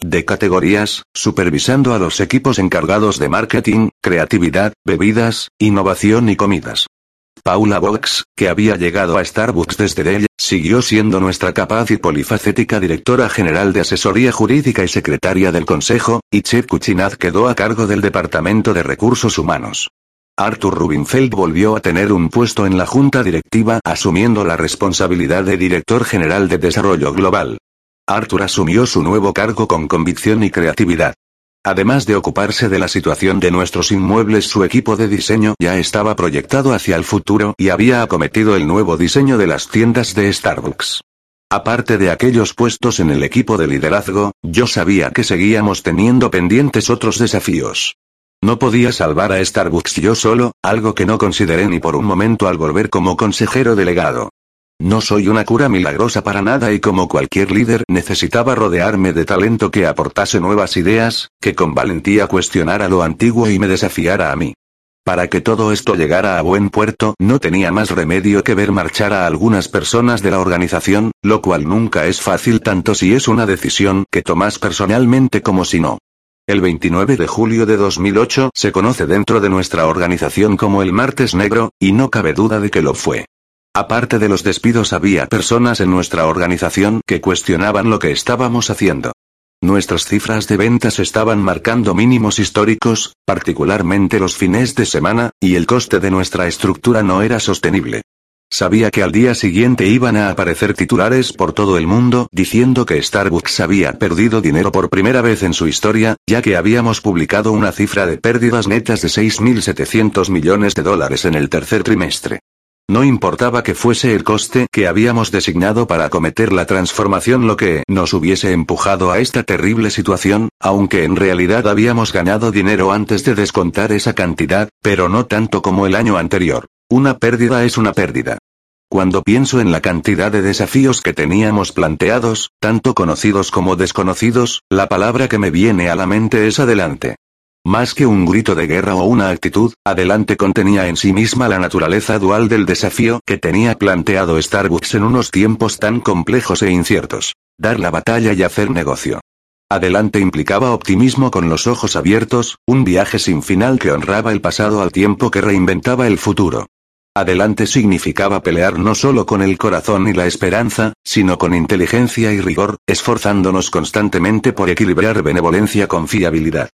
de categorías, supervisando a los equipos encargados de marketing, creatividad, bebidas, innovación y comidas. Paula Box, que había llegado a Starbucks desde Dell, siguió siendo nuestra capaz y polifacética directora general de asesoría jurídica y secretaria del Consejo, y Chip Kuchinaz quedó a cargo del Departamento de Recursos Humanos. Arthur Rubinfeld volvió a tener un puesto en la junta directiva, asumiendo la responsabilidad de director general de Desarrollo Global. Arthur asumió su nuevo cargo con convicción y creatividad. Además de ocuparse de la situación de nuestros inmuebles, su equipo de diseño ya estaba proyectado hacia el futuro y había acometido el nuevo diseño de las tiendas de Starbucks. Aparte de aquellos puestos en el equipo de liderazgo, yo sabía que seguíamos teniendo pendientes otros desafíos. No podía salvar a Starbucks yo solo, algo que no consideré ni por un momento al volver como consejero delegado. No soy una cura milagrosa para nada y como cualquier líder necesitaba rodearme de talento que aportase nuevas ideas, que con valentía cuestionara lo antiguo y me desafiara a mí. Para que todo esto llegara a buen puerto, no tenía más remedio que ver marchar a algunas personas de la organización, lo cual nunca es fácil tanto si es una decisión que tomas personalmente como si no. El 29 de julio de 2008 se conoce dentro de nuestra organización como el Martes Negro, y no cabe duda de que lo fue. Aparte de los despidos había personas en nuestra organización que cuestionaban lo que estábamos haciendo. Nuestras cifras de ventas estaban marcando mínimos históricos, particularmente los fines de semana, y el coste de nuestra estructura no era sostenible. Sabía que al día siguiente iban a aparecer titulares por todo el mundo diciendo que Starbucks había perdido dinero por primera vez en su historia, ya que habíamos publicado una cifra de pérdidas netas de 6.700 millones de dólares en el tercer trimestre. No importaba que fuese el coste que habíamos designado para acometer la transformación lo que nos hubiese empujado a esta terrible situación, aunque en realidad habíamos ganado dinero antes de descontar esa cantidad, pero no tanto como el año anterior. Una pérdida es una pérdida. Cuando pienso en la cantidad de desafíos que teníamos planteados, tanto conocidos como desconocidos, la palabra que me viene a la mente es adelante. Más que un grito de guerra o una actitud, adelante contenía en sí misma la naturaleza dual del desafío que tenía planteado Starbucks en unos tiempos tan complejos e inciertos. Dar la batalla y hacer negocio. Adelante implicaba optimismo con los ojos abiertos, un viaje sin final que honraba el pasado al tiempo que reinventaba el futuro. Adelante significaba pelear no solo con el corazón y la esperanza, sino con inteligencia y rigor, esforzándonos constantemente por equilibrar benevolencia con fiabilidad.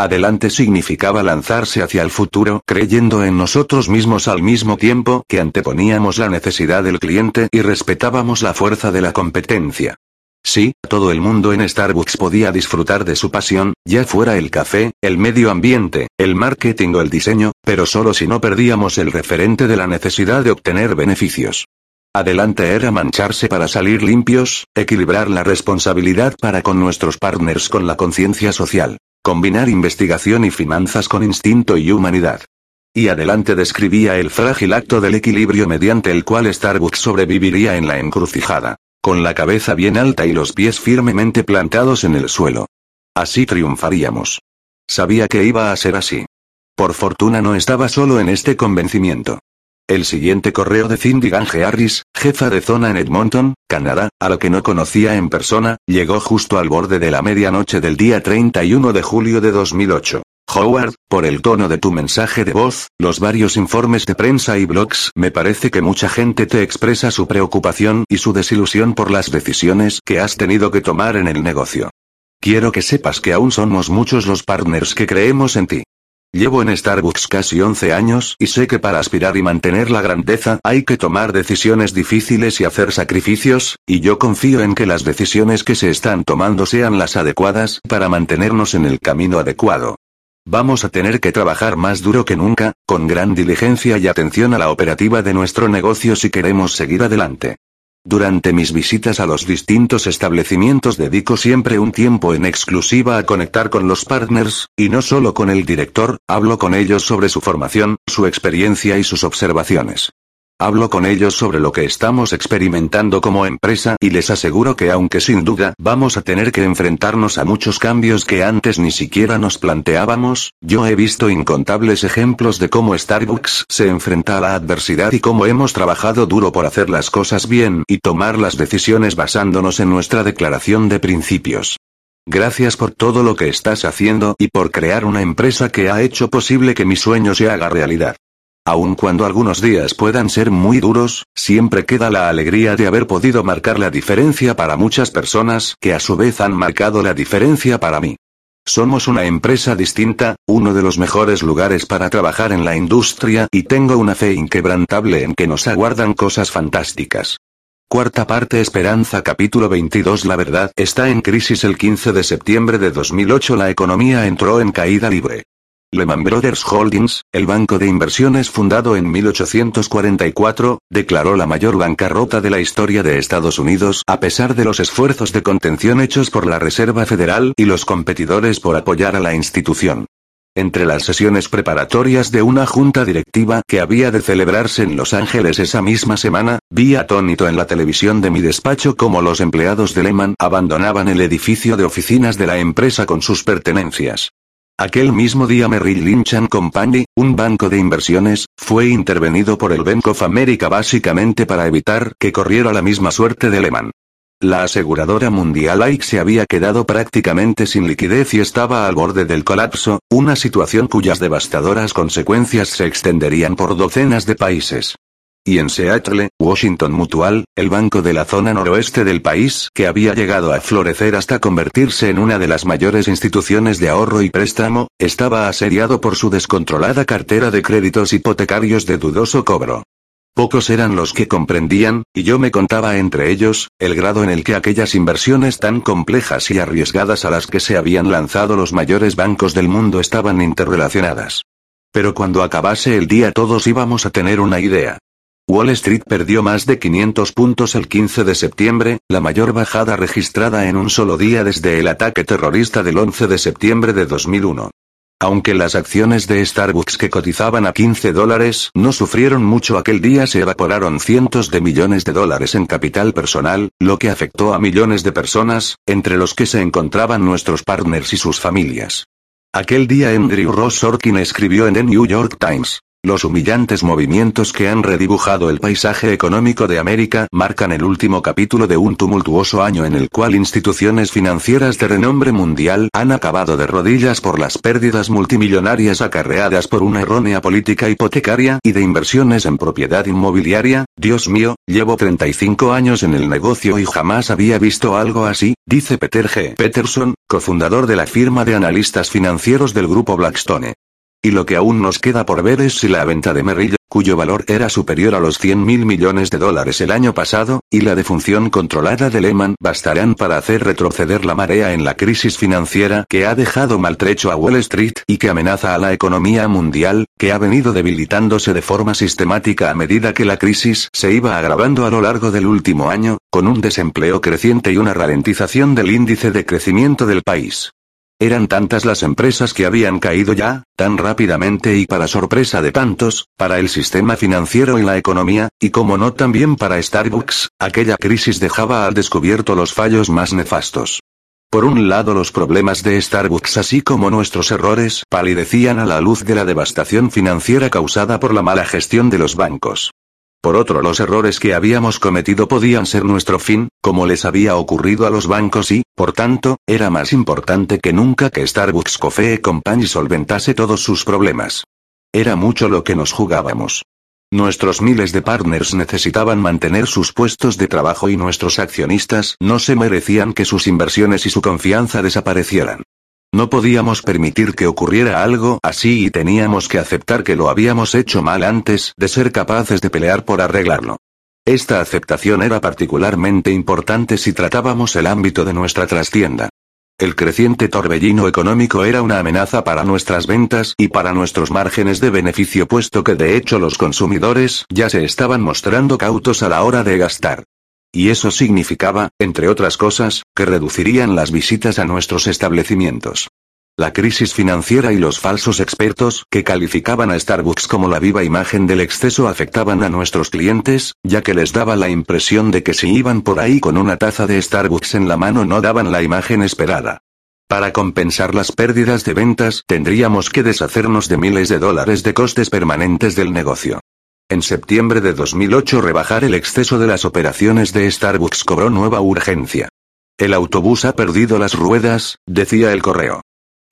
Adelante significaba lanzarse hacia el futuro creyendo en nosotros mismos al mismo tiempo que anteponíamos la necesidad del cliente y respetábamos la fuerza de la competencia. Sí, todo el mundo en Starbucks podía disfrutar de su pasión, ya fuera el café, el medio ambiente, el marketing o el diseño, pero solo si no perdíamos el referente de la necesidad de obtener beneficios. Adelante era mancharse para salir limpios, equilibrar la responsabilidad para con nuestros partners con la conciencia social. Combinar investigación y finanzas con instinto y humanidad. Y adelante describía el frágil acto del equilibrio mediante el cual Starbucks sobreviviría en la encrucijada. Con la cabeza bien alta y los pies firmemente plantados en el suelo. Así triunfaríamos. Sabía que iba a ser así. Por fortuna no estaba solo en este convencimiento. El siguiente correo de Cindy Gange Harris, jefa de zona en Edmonton, Canadá, a lo que no conocía en persona, llegó justo al borde de la medianoche del día 31 de julio de 2008. Howard, por el tono de tu mensaje de voz, los varios informes de prensa y blogs, me parece que mucha gente te expresa su preocupación y su desilusión por las decisiones que has tenido que tomar en el negocio. Quiero que sepas que aún somos muchos los partners que creemos en ti. Llevo en Starbucks casi 11 años y sé que para aspirar y mantener la grandeza hay que tomar decisiones difíciles y hacer sacrificios, y yo confío en que las decisiones que se están tomando sean las adecuadas para mantenernos en el camino adecuado. Vamos a tener que trabajar más duro que nunca, con gran diligencia y atención a la operativa de nuestro negocio si queremos seguir adelante. Durante mis visitas a los distintos establecimientos dedico siempre un tiempo en exclusiva a conectar con los partners, y no solo con el director, hablo con ellos sobre su formación, su experiencia y sus observaciones. Hablo con ellos sobre lo que estamos experimentando como empresa y les aseguro que aunque sin duda vamos a tener que enfrentarnos a muchos cambios que antes ni siquiera nos planteábamos, yo he visto incontables ejemplos de cómo Starbucks se enfrenta a la adversidad y cómo hemos trabajado duro por hacer las cosas bien y tomar las decisiones basándonos en nuestra declaración de principios. Gracias por todo lo que estás haciendo y por crear una empresa que ha hecho posible que mi sueño se haga realidad. Aun cuando algunos días puedan ser muy duros, siempre queda la alegría de haber podido marcar la diferencia para muchas personas que a su vez han marcado la diferencia para mí. Somos una empresa distinta, uno de los mejores lugares para trabajar en la industria y tengo una fe inquebrantable en que nos aguardan cosas fantásticas. Cuarta parte Esperanza capítulo 22 La verdad está en crisis el 15 de septiembre de 2008 la economía entró en caída libre. Lehman Brothers Holdings, el banco de inversiones fundado en 1844, declaró la mayor bancarrota de la historia de Estados Unidos a pesar de los esfuerzos de contención hechos por la Reserva Federal y los competidores por apoyar a la institución. Entre las sesiones preparatorias de una junta directiva que había de celebrarse en Los Ángeles esa misma semana, vi atónito en la televisión de mi despacho cómo los empleados de Lehman abandonaban el edificio de oficinas de la empresa con sus pertenencias. Aquel mismo día Merrill Lynch Company, un banco de inversiones, fue intervenido por el Bank of America básicamente para evitar que corriera la misma suerte de Lehman. La aseguradora mundial AIG se había quedado prácticamente sin liquidez y estaba al borde del colapso, una situación cuyas devastadoras consecuencias se extenderían por docenas de países. Y en Seattle, Washington Mutual, el banco de la zona noroeste del país, que había llegado a florecer hasta convertirse en una de las mayores instituciones de ahorro y préstamo, estaba asediado por su descontrolada cartera de créditos hipotecarios de dudoso cobro. Pocos eran los que comprendían, y yo me contaba entre ellos, el grado en el que aquellas inversiones tan complejas y arriesgadas a las que se habían lanzado los mayores bancos del mundo estaban interrelacionadas. Pero cuando acabase el día todos íbamos a tener una idea. Wall Street perdió más de 500 puntos el 15 de septiembre, la mayor bajada registrada en un solo día desde el ataque terrorista del 11 de septiembre de 2001. Aunque las acciones de Starbucks que cotizaban a 15 dólares no sufrieron mucho aquel día, se evaporaron cientos de millones de dólares en capital personal, lo que afectó a millones de personas, entre los que se encontraban nuestros partners y sus familias. Aquel día Andrew Ross Sorkin escribió en The New York Times, los humillantes movimientos que han redibujado el paisaje económico de América marcan el último capítulo de un tumultuoso año en el cual instituciones financieras de renombre mundial han acabado de rodillas por las pérdidas multimillonarias acarreadas por una errónea política hipotecaria y de inversiones en propiedad inmobiliaria. Dios mío, llevo 35 años en el negocio y jamás había visto algo así, dice Peter G. Peterson, cofundador de la firma de analistas financieros del grupo Blackstone. Y lo que aún nos queda por ver es si la venta de Merrill, cuyo valor era superior a los 100 mil millones de dólares el año pasado, y la defunción controlada de Lehman bastarán para hacer retroceder la marea en la crisis financiera que ha dejado maltrecho a Wall Street y que amenaza a la economía mundial, que ha venido debilitándose de forma sistemática a medida que la crisis se iba agravando a lo largo del último año, con un desempleo creciente y una ralentización del índice de crecimiento del país. Eran tantas las empresas que habían caído ya, tan rápidamente y para sorpresa de tantos, para el sistema financiero y la economía, y como no también para Starbucks, aquella crisis dejaba al descubierto los fallos más nefastos. Por un lado los problemas de Starbucks así como nuestros errores palidecían a la luz de la devastación financiera causada por la mala gestión de los bancos. Por otro, los errores que habíamos cometido podían ser nuestro fin, como les había ocurrido a los bancos y, por tanto, era más importante que nunca que Starbucks Coffee Company solventase todos sus problemas. Era mucho lo que nos jugábamos. Nuestros miles de partners necesitaban mantener sus puestos de trabajo y nuestros accionistas no se merecían que sus inversiones y su confianza desaparecieran. No podíamos permitir que ocurriera algo así y teníamos que aceptar que lo habíamos hecho mal antes de ser capaces de pelear por arreglarlo. Esta aceptación era particularmente importante si tratábamos el ámbito de nuestra trastienda. El creciente torbellino económico era una amenaza para nuestras ventas y para nuestros márgenes de beneficio puesto que de hecho los consumidores ya se estaban mostrando cautos a la hora de gastar. Y eso significaba, entre otras cosas, que reducirían las visitas a nuestros establecimientos. La crisis financiera y los falsos expertos que calificaban a Starbucks como la viva imagen del exceso afectaban a nuestros clientes, ya que les daba la impresión de que si iban por ahí con una taza de Starbucks en la mano no daban la imagen esperada. Para compensar las pérdidas de ventas tendríamos que deshacernos de miles de dólares de costes permanentes del negocio. En septiembre de 2008 rebajar el exceso de las operaciones de Starbucks cobró nueva urgencia. El autobús ha perdido las ruedas, decía el correo.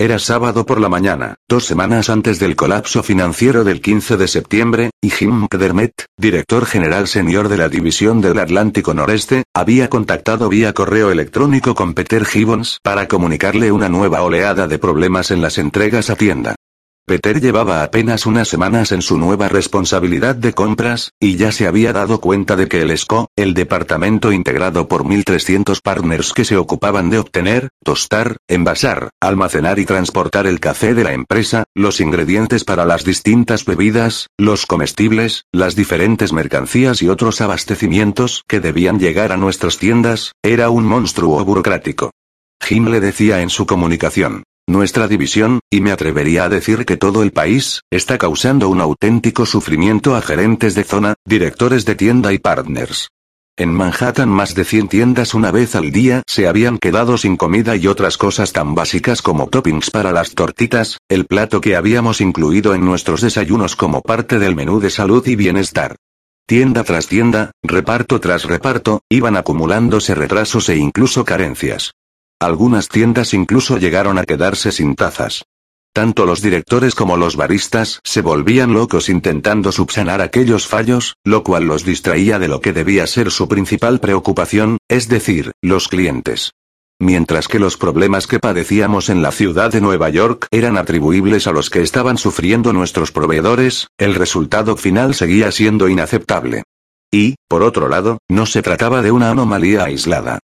Era sábado por la mañana, dos semanas antes del colapso financiero del 15 de septiembre, y Jim McDermott, director general senior de la División del Atlántico Noreste, había contactado vía correo electrónico con Peter Gibbons para comunicarle una nueva oleada de problemas en las entregas a tienda. Peter llevaba apenas unas semanas en su nueva responsabilidad de compras, y ya se había dado cuenta de que el SCO, el departamento integrado por 1.300 partners que se ocupaban de obtener, tostar, envasar, almacenar y transportar el café de la empresa, los ingredientes para las distintas bebidas, los comestibles, las diferentes mercancías y otros abastecimientos que debían llegar a nuestras tiendas, era un monstruo burocrático. Jim le decía en su comunicación. Nuestra división, y me atrevería a decir que todo el país, está causando un auténtico sufrimiento a gerentes de zona, directores de tienda y partners. En Manhattan más de 100 tiendas una vez al día se habían quedado sin comida y otras cosas tan básicas como toppings para las tortitas, el plato que habíamos incluido en nuestros desayunos como parte del menú de salud y bienestar. Tienda tras tienda, reparto tras reparto, iban acumulándose retrasos e incluso carencias. Algunas tiendas incluso llegaron a quedarse sin tazas. Tanto los directores como los baristas se volvían locos intentando subsanar aquellos fallos, lo cual los distraía de lo que debía ser su principal preocupación, es decir, los clientes. Mientras que los problemas que padecíamos en la ciudad de Nueva York eran atribuibles a los que estaban sufriendo nuestros proveedores, el resultado final seguía siendo inaceptable. Y, por otro lado, no se trataba de una anomalía aislada.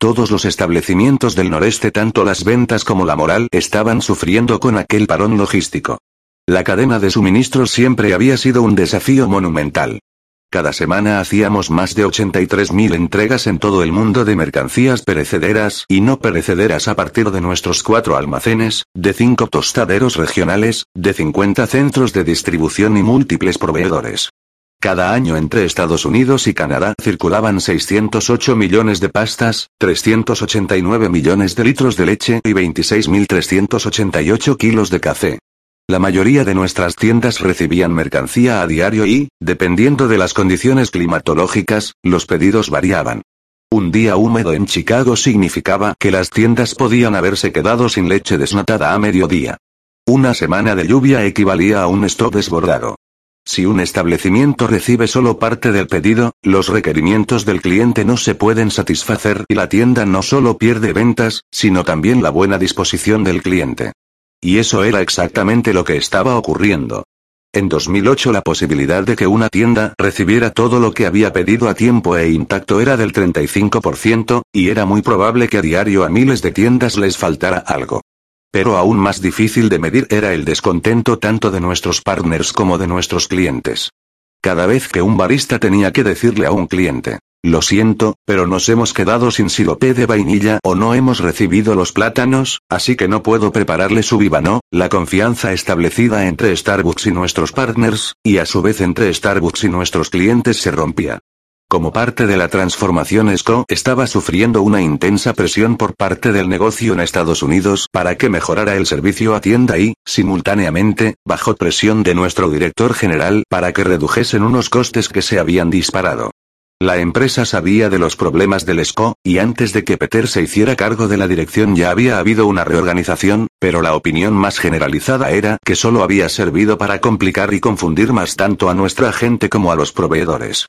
Todos los establecimientos del noreste, tanto las ventas como la moral, estaban sufriendo con aquel parón logístico. La cadena de suministros siempre había sido un desafío monumental. Cada semana hacíamos más de 83.000 entregas en todo el mundo de mercancías perecederas y no perecederas a partir de nuestros cuatro almacenes, de cinco tostaderos regionales, de 50 centros de distribución y múltiples proveedores. Cada año entre Estados Unidos y Canadá circulaban 608 millones de pastas, 389 millones de litros de leche y 26.388 kilos de café. La mayoría de nuestras tiendas recibían mercancía a diario y, dependiendo de las condiciones climatológicas, los pedidos variaban. Un día húmedo en Chicago significaba que las tiendas podían haberse quedado sin leche desnatada a mediodía. Una semana de lluvia equivalía a un stock desbordado. Si un establecimiento recibe solo parte del pedido, los requerimientos del cliente no se pueden satisfacer y la tienda no solo pierde ventas, sino también la buena disposición del cliente. Y eso era exactamente lo que estaba ocurriendo. En 2008 la posibilidad de que una tienda recibiera todo lo que había pedido a tiempo e intacto era del 35%, y era muy probable que a diario a miles de tiendas les faltara algo. Pero aún más difícil de medir era el descontento tanto de nuestros partners como de nuestros clientes. Cada vez que un barista tenía que decirle a un cliente, lo siento, pero nos hemos quedado sin sirope de vainilla o no hemos recibido los plátanos, así que no puedo prepararle su vivano, la confianza establecida entre Starbucks y nuestros partners, y a su vez entre Starbucks y nuestros clientes se rompía. Como parte de la transformación SCO estaba sufriendo una intensa presión por parte del negocio en Estados Unidos para que mejorara el servicio a tienda y, simultáneamente, bajo presión de nuestro director general para que redujesen unos costes que se habían disparado. La empresa sabía de los problemas del SCO, y antes de que Peter se hiciera cargo de la dirección ya había habido una reorganización, pero la opinión más generalizada era que solo había servido para complicar y confundir más tanto a nuestra gente como a los proveedores.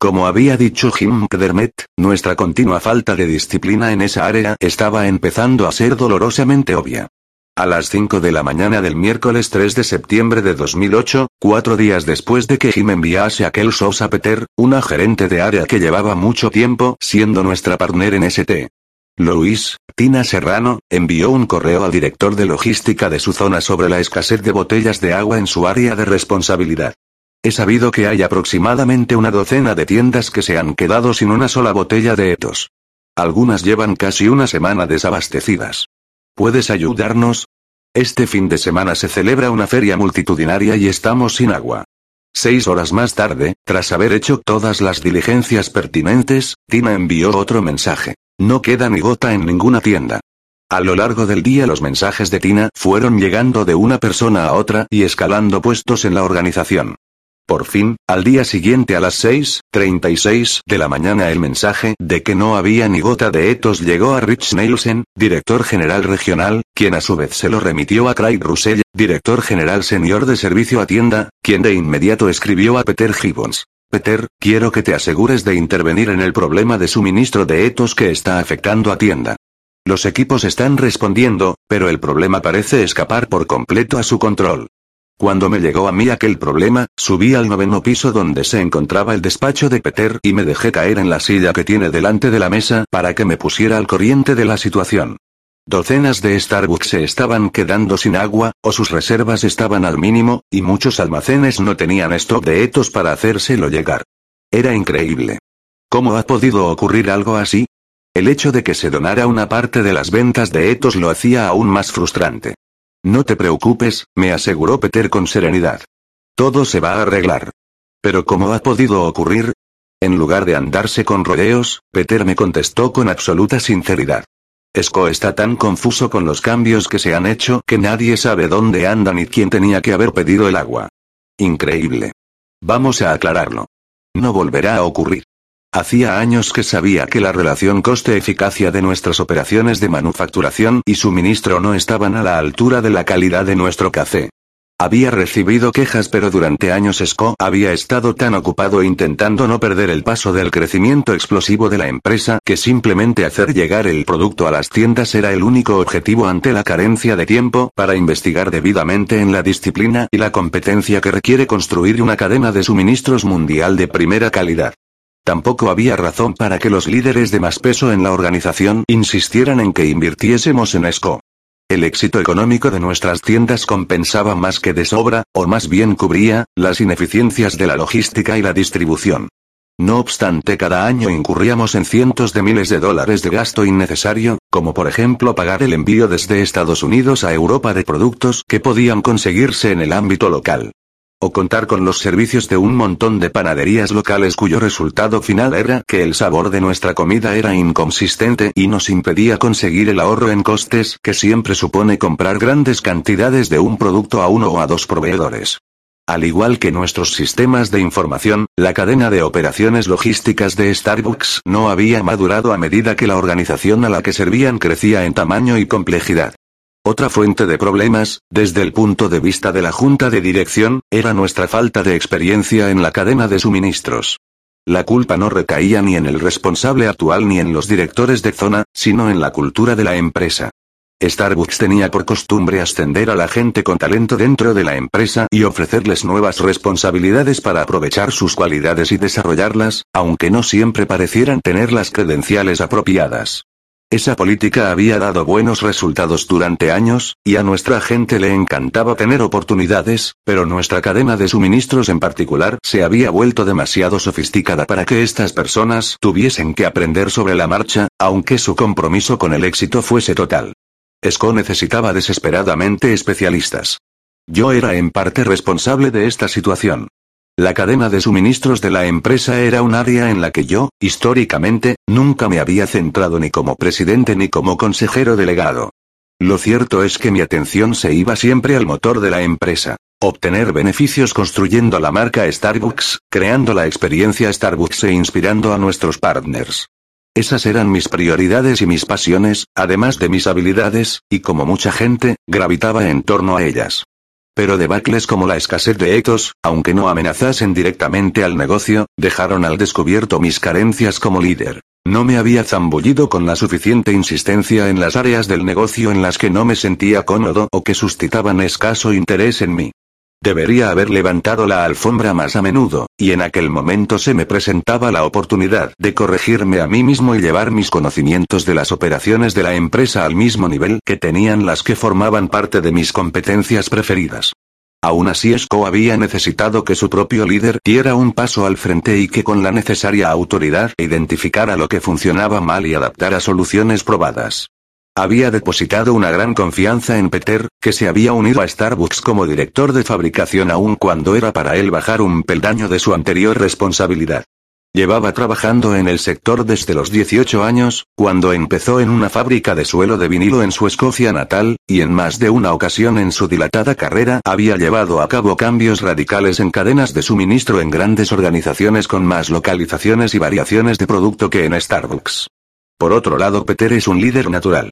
Como había dicho Jim McDermott, nuestra continua falta de disciplina en esa área estaba empezando a ser dolorosamente obvia. A las 5 de la mañana del miércoles 3 de septiembre de 2008, cuatro días después de que Jim enviase aquel shows a Peter, una gerente de área que llevaba mucho tiempo siendo nuestra partner en ST. Luis, Tina Serrano, envió un correo al director de logística de su zona sobre la escasez de botellas de agua en su área de responsabilidad. He sabido que hay aproximadamente una docena de tiendas que se han quedado sin una sola botella de etos. Algunas llevan casi una semana desabastecidas. ¿Puedes ayudarnos? Este fin de semana se celebra una feria multitudinaria y estamos sin agua. Seis horas más tarde, tras haber hecho todas las diligencias pertinentes, Tina envió otro mensaje. No queda ni gota en ninguna tienda. A lo largo del día los mensajes de Tina fueron llegando de una persona a otra y escalando puestos en la organización. Por fin, al día siguiente a las 6.36 de la mañana el mensaje de que no había ni gota de etos llegó a Rich Nielsen, director general regional, quien a su vez se lo remitió a Craig Russell, director general senior de servicio a tienda, quien de inmediato escribió a Peter Gibbons. Peter, quiero que te asegures de intervenir en el problema de suministro de etos que está afectando a tienda. Los equipos están respondiendo, pero el problema parece escapar por completo a su control. Cuando me llegó a mí aquel problema, subí al noveno piso donde se encontraba el despacho de Peter y me dejé caer en la silla que tiene delante de la mesa para que me pusiera al corriente de la situación. Docenas de Starbucks se estaban quedando sin agua, o sus reservas estaban al mínimo, y muchos almacenes no tenían stock de etos para hacérselo llegar. Era increíble. ¿Cómo ha podido ocurrir algo así? El hecho de que se donara una parte de las ventas de etos lo hacía aún más frustrante. No te preocupes, me aseguró Peter con serenidad. Todo se va a arreglar. Pero ¿cómo ha podido ocurrir? En lugar de andarse con rodeos, Peter me contestó con absoluta sinceridad. Esco está tan confuso con los cambios que se han hecho que nadie sabe dónde anda ni quién tenía que haber pedido el agua. Increíble. Vamos a aclararlo. No volverá a ocurrir. Hacía años que sabía que la relación coste-eficacia de nuestras operaciones de manufacturación y suministro no estaban a la altura de la calidad de nuestro café. Había recibido quejas pero durante años SCO había estado tan ocupado intentando no perder el paso del crecimiento explosivo de la empresa que simplemente hacer llegar el producto a las tiendas era el único objetivo ante la carencia de tiempo para investigar debidamente en la disciplina y la competencia que requiere construir una cadena de suministros mundial de primera calidad. Tampoco había razón para que los líderes de más peso en la organización insistieran en que invirtiésemos en ESCO. El éxito económico de nuestras tiendas compensaba más que de sobra, o más bien cubría, las ineficiencias de la logística y la distribución. No obstante, cada año incurríamos en cientos de miles de dólares de gasto innecesario, como por ejemplo pagar el envío desde Estados Unidos a Europa de productos que podían conseguirse en el ámbito local. O contar con los servicios de un montón de panaderías locales cuyo resultado final era que el sabor de nuestra comida era inconsistente y nos impedía conseguir el ahorro en costes que siempre supone comprar grandes cantidades de un producto a uno o a dos proveedores. Al igual que nuestros sistemas de información, la cadena de operaciones logísticas de Starbucks no había madurado a medida que la organización a la que servían crecía en tamaño y complejidad. Otra fuente de problemas, desde el punto de vista de la junta de dirección, era nuestra falta de experiencia en la cadena de suministros. La culpa no recaía ni en el responsable actual ni en los directores de zona, sino en la cultura de la empresa. Starbucks tenía por costumbre ascender a la gente con talento dentro de la empresa y ofrecerles nuevas responsabilidades para aprovechar sus cualidades y desarrollarlas, aunque no siempre parecieran tener las credenciales apropiadas. Esa política había dado buenos resultados durante años, y a nuestra gente le encantaba tener oportunidades, pero nuestra cadena de suministros en particular se había vuelto demasiado sofisticada para que estas personas tuviesen que aprender sobre la marcha, aunque su compromiso con el éxito fuese total. ESCO necesitaba desesperadamente especialistas. Yo era en parte responsable de esta situación. La cadena de suministros de la empresa era un área en la que yo, históricamente, nunca me había centrado ni como presidente ni como consejero delegado. Lo cierto es que mi atención se iba siempre al motor de la empresa. Obtener beneficios construyendo la marca Starbucks, creando la experiencia Starbucks e inspirando a nuestros partners. Esas eran mis prioridades y mis pasiones, además de mis habilidades, y como mucha gente, gravitaba en torno a ellas. Pero debacles como la escasez de etos, aunque no amenazasen directamente al negocio, dejaron al descubierto mis carencias como líder. No me había zambullido con la suficiente insistencia en las áreas del negocio en las que no me sentía cómodo o que suscitaban escaso interés en mí. Debería haber levantado la alfombra más a menudo, y en aquel momento se me presentaba la oportunidad de corregirme a mí mismo y llevar mis conocimientos de las operaciones de la empresa al mismo nivel que tenían las que formaban parte de mis competencias preferidas. Aún así Esco había necesitado que su propio líder diera un paso al frente y que con la necesaria autoridad identificara lo que funcionaba mal y adaptara soluciones probadas. Había depositado una gran confianza en Peter, que se había unido a Starbucks como director de fabricación aun cuando era para él bajar un peldaño de su anterior responsabilidad. Llevaba trabajando en el sector desde los 18 años, cuando empezó en una fábrica de suelo de vinilo en su Escocia natal, y en más de una ocasión en su dilatada carrera había llevado a cabo cambios radicales en cadenas de suministro en grandes organizaciones con más localizaciones y variaciones de producto que en Starbucks. Por otro lado, Peter es un líder natural.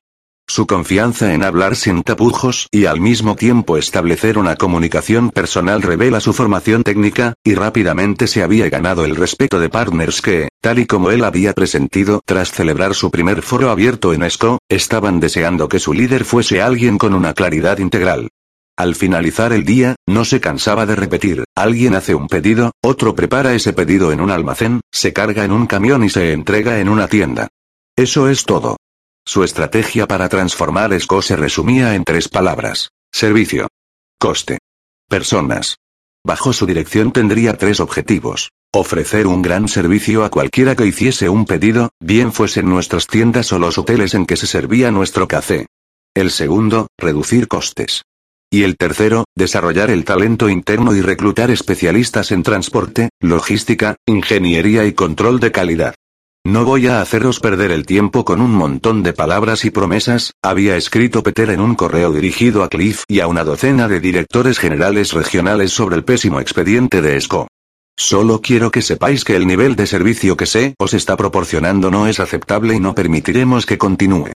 Su confianza en hablar sin tapujos y al mismo tiempo establecer una comunicación personal revela su formación técnica, y rápidamente se había ganado el respeto de partners que, tal y como él había presentido tras celebrar su primer foro abierto en ESCO, estaban deseando que su líder fuese alguien con una claridad integral. Al finalizar el día, no se cansaba de repetir, alguien hace un pedido, otro prepara ese pedido en un almacén, se carga en un camión y se entrega en una tienda. Eso es todo. Su estrategia para transformar ESCO se resumía en tres palabras. Servicio. Coste. Personas. Bajo su dirección tendría tres objetivos. Ofrecer un gran servicio a cualquiera que hiciese un pedido, bien fuesen nuestras tiendas o los hoteles en que se servía nuestro café. El segundo, reducir costes. Y el tercero, desarrollar el talento interno y reclutar especialistas en transporte, logística, ingeniería y control de calidad. No voy a haceros perder el tiempo con un montón de palabras y promesas, había escrito Peter en un correo dirigido a Cliff y a una docena de directores generales regionales sobre el pésimo expediente de ESCO. Solo quiero que sepáis que el nivel de servicio que se os está proporcionando no es aceptable y no permitiremos que continúe.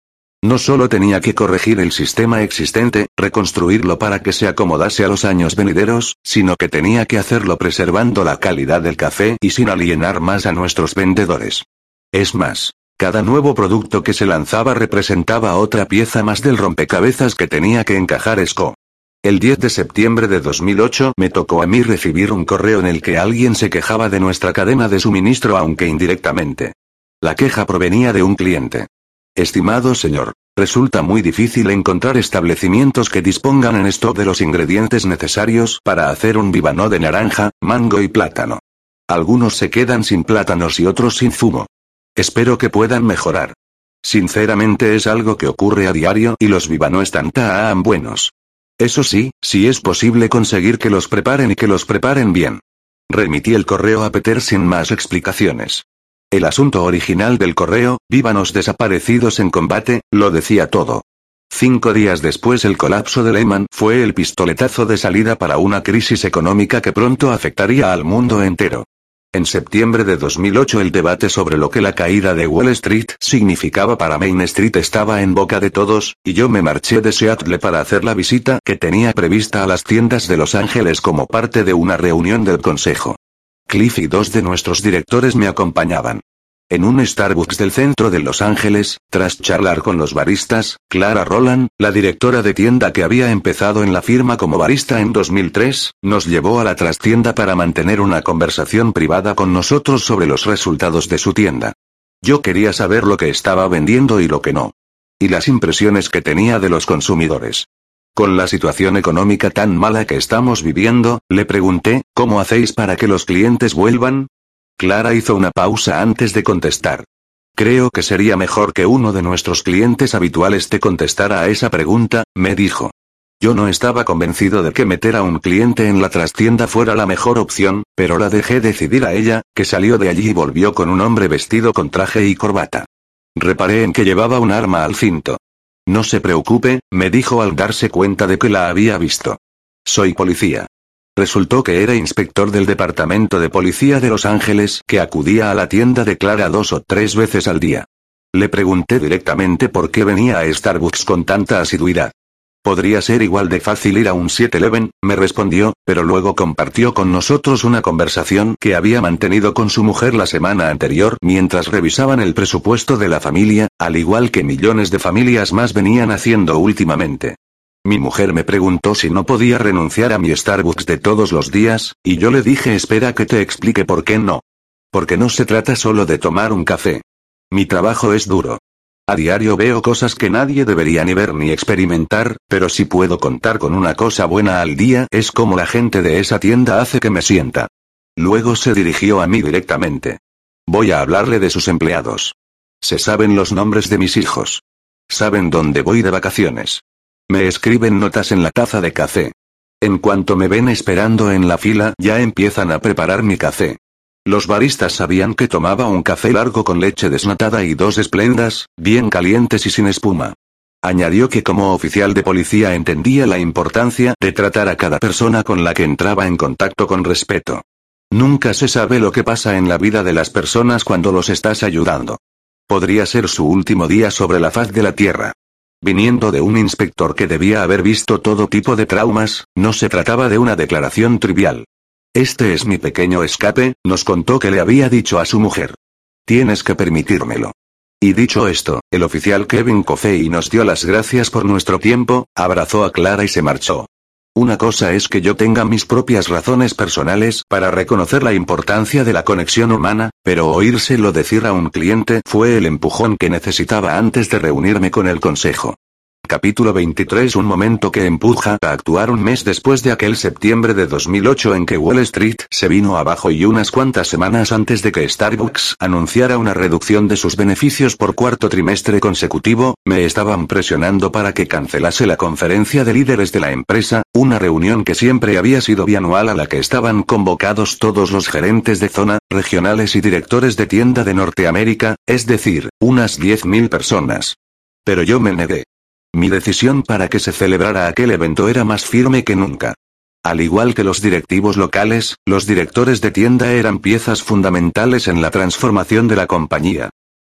No solo tenía que corregir el sistema existente, reconstruirlo para que se acomodase a los años venideros, sino que tenía que hacerlo preservando la calidad del café y sin alienar más a nuestros vendedores. Es más, cada nuevo producto que se lanzaba representaba otra pieza más del rompecabezas que tenía que encajar Esco. El 10 de septiembre de 2008 me tocó a mí recibir un correo en el que alguien se quejaba de nuestra cadena de suministro aunque indirectamente. La queja provenía de un cliente. Estimado señor, resulta muy difícil encontrar establecimientos que dispongan en stock de los ingredientes necesarios para hacer un vivano de naranja, mango y plátano. Algunos se quedan sin plátanos y otros sin zumo. Espero que puedan mejorar. Sinceramente es algo que ocurre a diario y los Vivano están tan buenos. Eso sí, si es posible conseguir que los preparen y que los preparen bien. Remití el correo a Peter sin más explicaciones. El asunto original del correo, vívanos desaparecidos en combate, lo decía todo. Cinco días después el colapso de Lehman fue el pistoletazo de salida para una crisis económica que pronto afectaría al mundo entero. En septiembre de 2008 el debate sobre lo que la caída de Wall Street significaba para Main Street estaba en boca de todos, y yo me marché de Seattle para hacer la visita que tenía prevista a las tiendas de Los Ángeles como parte de una reunión del consejo. Cliff y dos de nuestros directores me acompañaban. En un Starbucks del centro de Los Ángeles, tras charlar con los baristas, Clara Roland, la directora de tienda que había empezado en la firma como barista en 2003, nos llevó a la trastienda para mantener una conversación privada con nosotros sobre los resultados de su tienda. Yo quería saber lo que estaba vendiendo y lo que no. Y las impresiones que tenía de los consumidores. Con la situación económica tan mala que estamos viviendo, le pregunté, ¿cómo hacéis para que los clientes vuelvan? Clara hizo una pausa antes de contestar. Creo que sería mejor que uno de nuestros clientes habituales te contestara a esa pregunta, me dijo. Yo no estaba convencido de que meter a un cliente en la trastienda fuera la mejor opción, pero la dejé decidir a ella, que salió de allí y volvió con un hombre vestido con traje y corbata. Reparé en que llevaba un arma al cinto. No se preocupe, me dijo al darse cuenta de que la había visto. Soy policía. Resultó que era inspector del Departamento de Policía de Los Ángeles que acudía a la tienda de Clara dos o tres veces al día. Le pregunté directamente por qué venía a Starbucks con tanta asiduidad. Podría ser igual de fácil ir a un 7-Eleven, me respondió, pero luego compartió con nosotros una conversación que había mantenido con su mujer la semana anterior mientras revisaban el presupuesto de la familia, al igual que millones de familias más venían haciendo últimamente. Mi mujer me preguntó si no podía renunciar a mi Starbucks de todos los días, y yo le dije espera que te explique por qué no. Porque no se trata solo de tomar un café. Mi trabajo es duro. A diario veo cosas que nadie debería ni ver ni experimentar, pero si puedo contar con una cosa buena al día es como la gente de esa tienda hace que me sienta. Luego se dirigió a mí directamente. Voy a hablarle de sus empleados. Se saben los nombres de mis hijos. Saben dónde voy de vacaciones. Me escriben notas en la taza de café. En cuanto me ven esperando en la fila, ya empiezan a preparar mi café. Los baristas sabían que tomaba un café largo con leche desnatada y dos esplendas, bien calientes y sin espuma. Añadió que como oficial de policía entendía la importancia de tratar a cada persona con la que entraba en contacto con respeto. Nunca se sabe lo que pasa en la vida de las personas cuando los estás ayudando. Podría ser su último día sobre la faz de la Tierra. Viniendo de un inspector que debía haber visto todo tipo de traumas, no se trataba de una declaración trivial. Este es mi pequeño escape, nos contó que le había dicho a su mujer. Tienes que permitírmelo. Y dicho esto, el oficial Kevin Coffey nos dio las gracias por nuestro tiempo, abrazó a Clara y se marchó. Una cosa es que yo tenga mis propias razones personales para reconocer la importancia de la conexión humana, pero oírselo decir a un cliente fue el empujón que necesitaba antes de reunirme con el consejo. Capítulo 23 Un momento que empuja a actuar un mes después de aquel septiembre de 2008 en que Wall Street se vino abajo y unas cuantas semanas antes de que Starbucks anunciara una reducción de sus beneficios por cuarto trimestre consecutivo, me estaban presionando para que cancelase la conferencia de líderes de la empresa, una reunión que siempre había sido bianual a la que estaban convocados todos los gerentes de zona, regionales y directores de tienda de Norteamérica, es decir, unas 10.000 personas. Pero yo me negué. Mi decisión para que se celebrara aquel evento era más firme que nunca. Al igual que los directivos locales, los directores de tienda eran piezas fundamentales en la transformación de la compañía.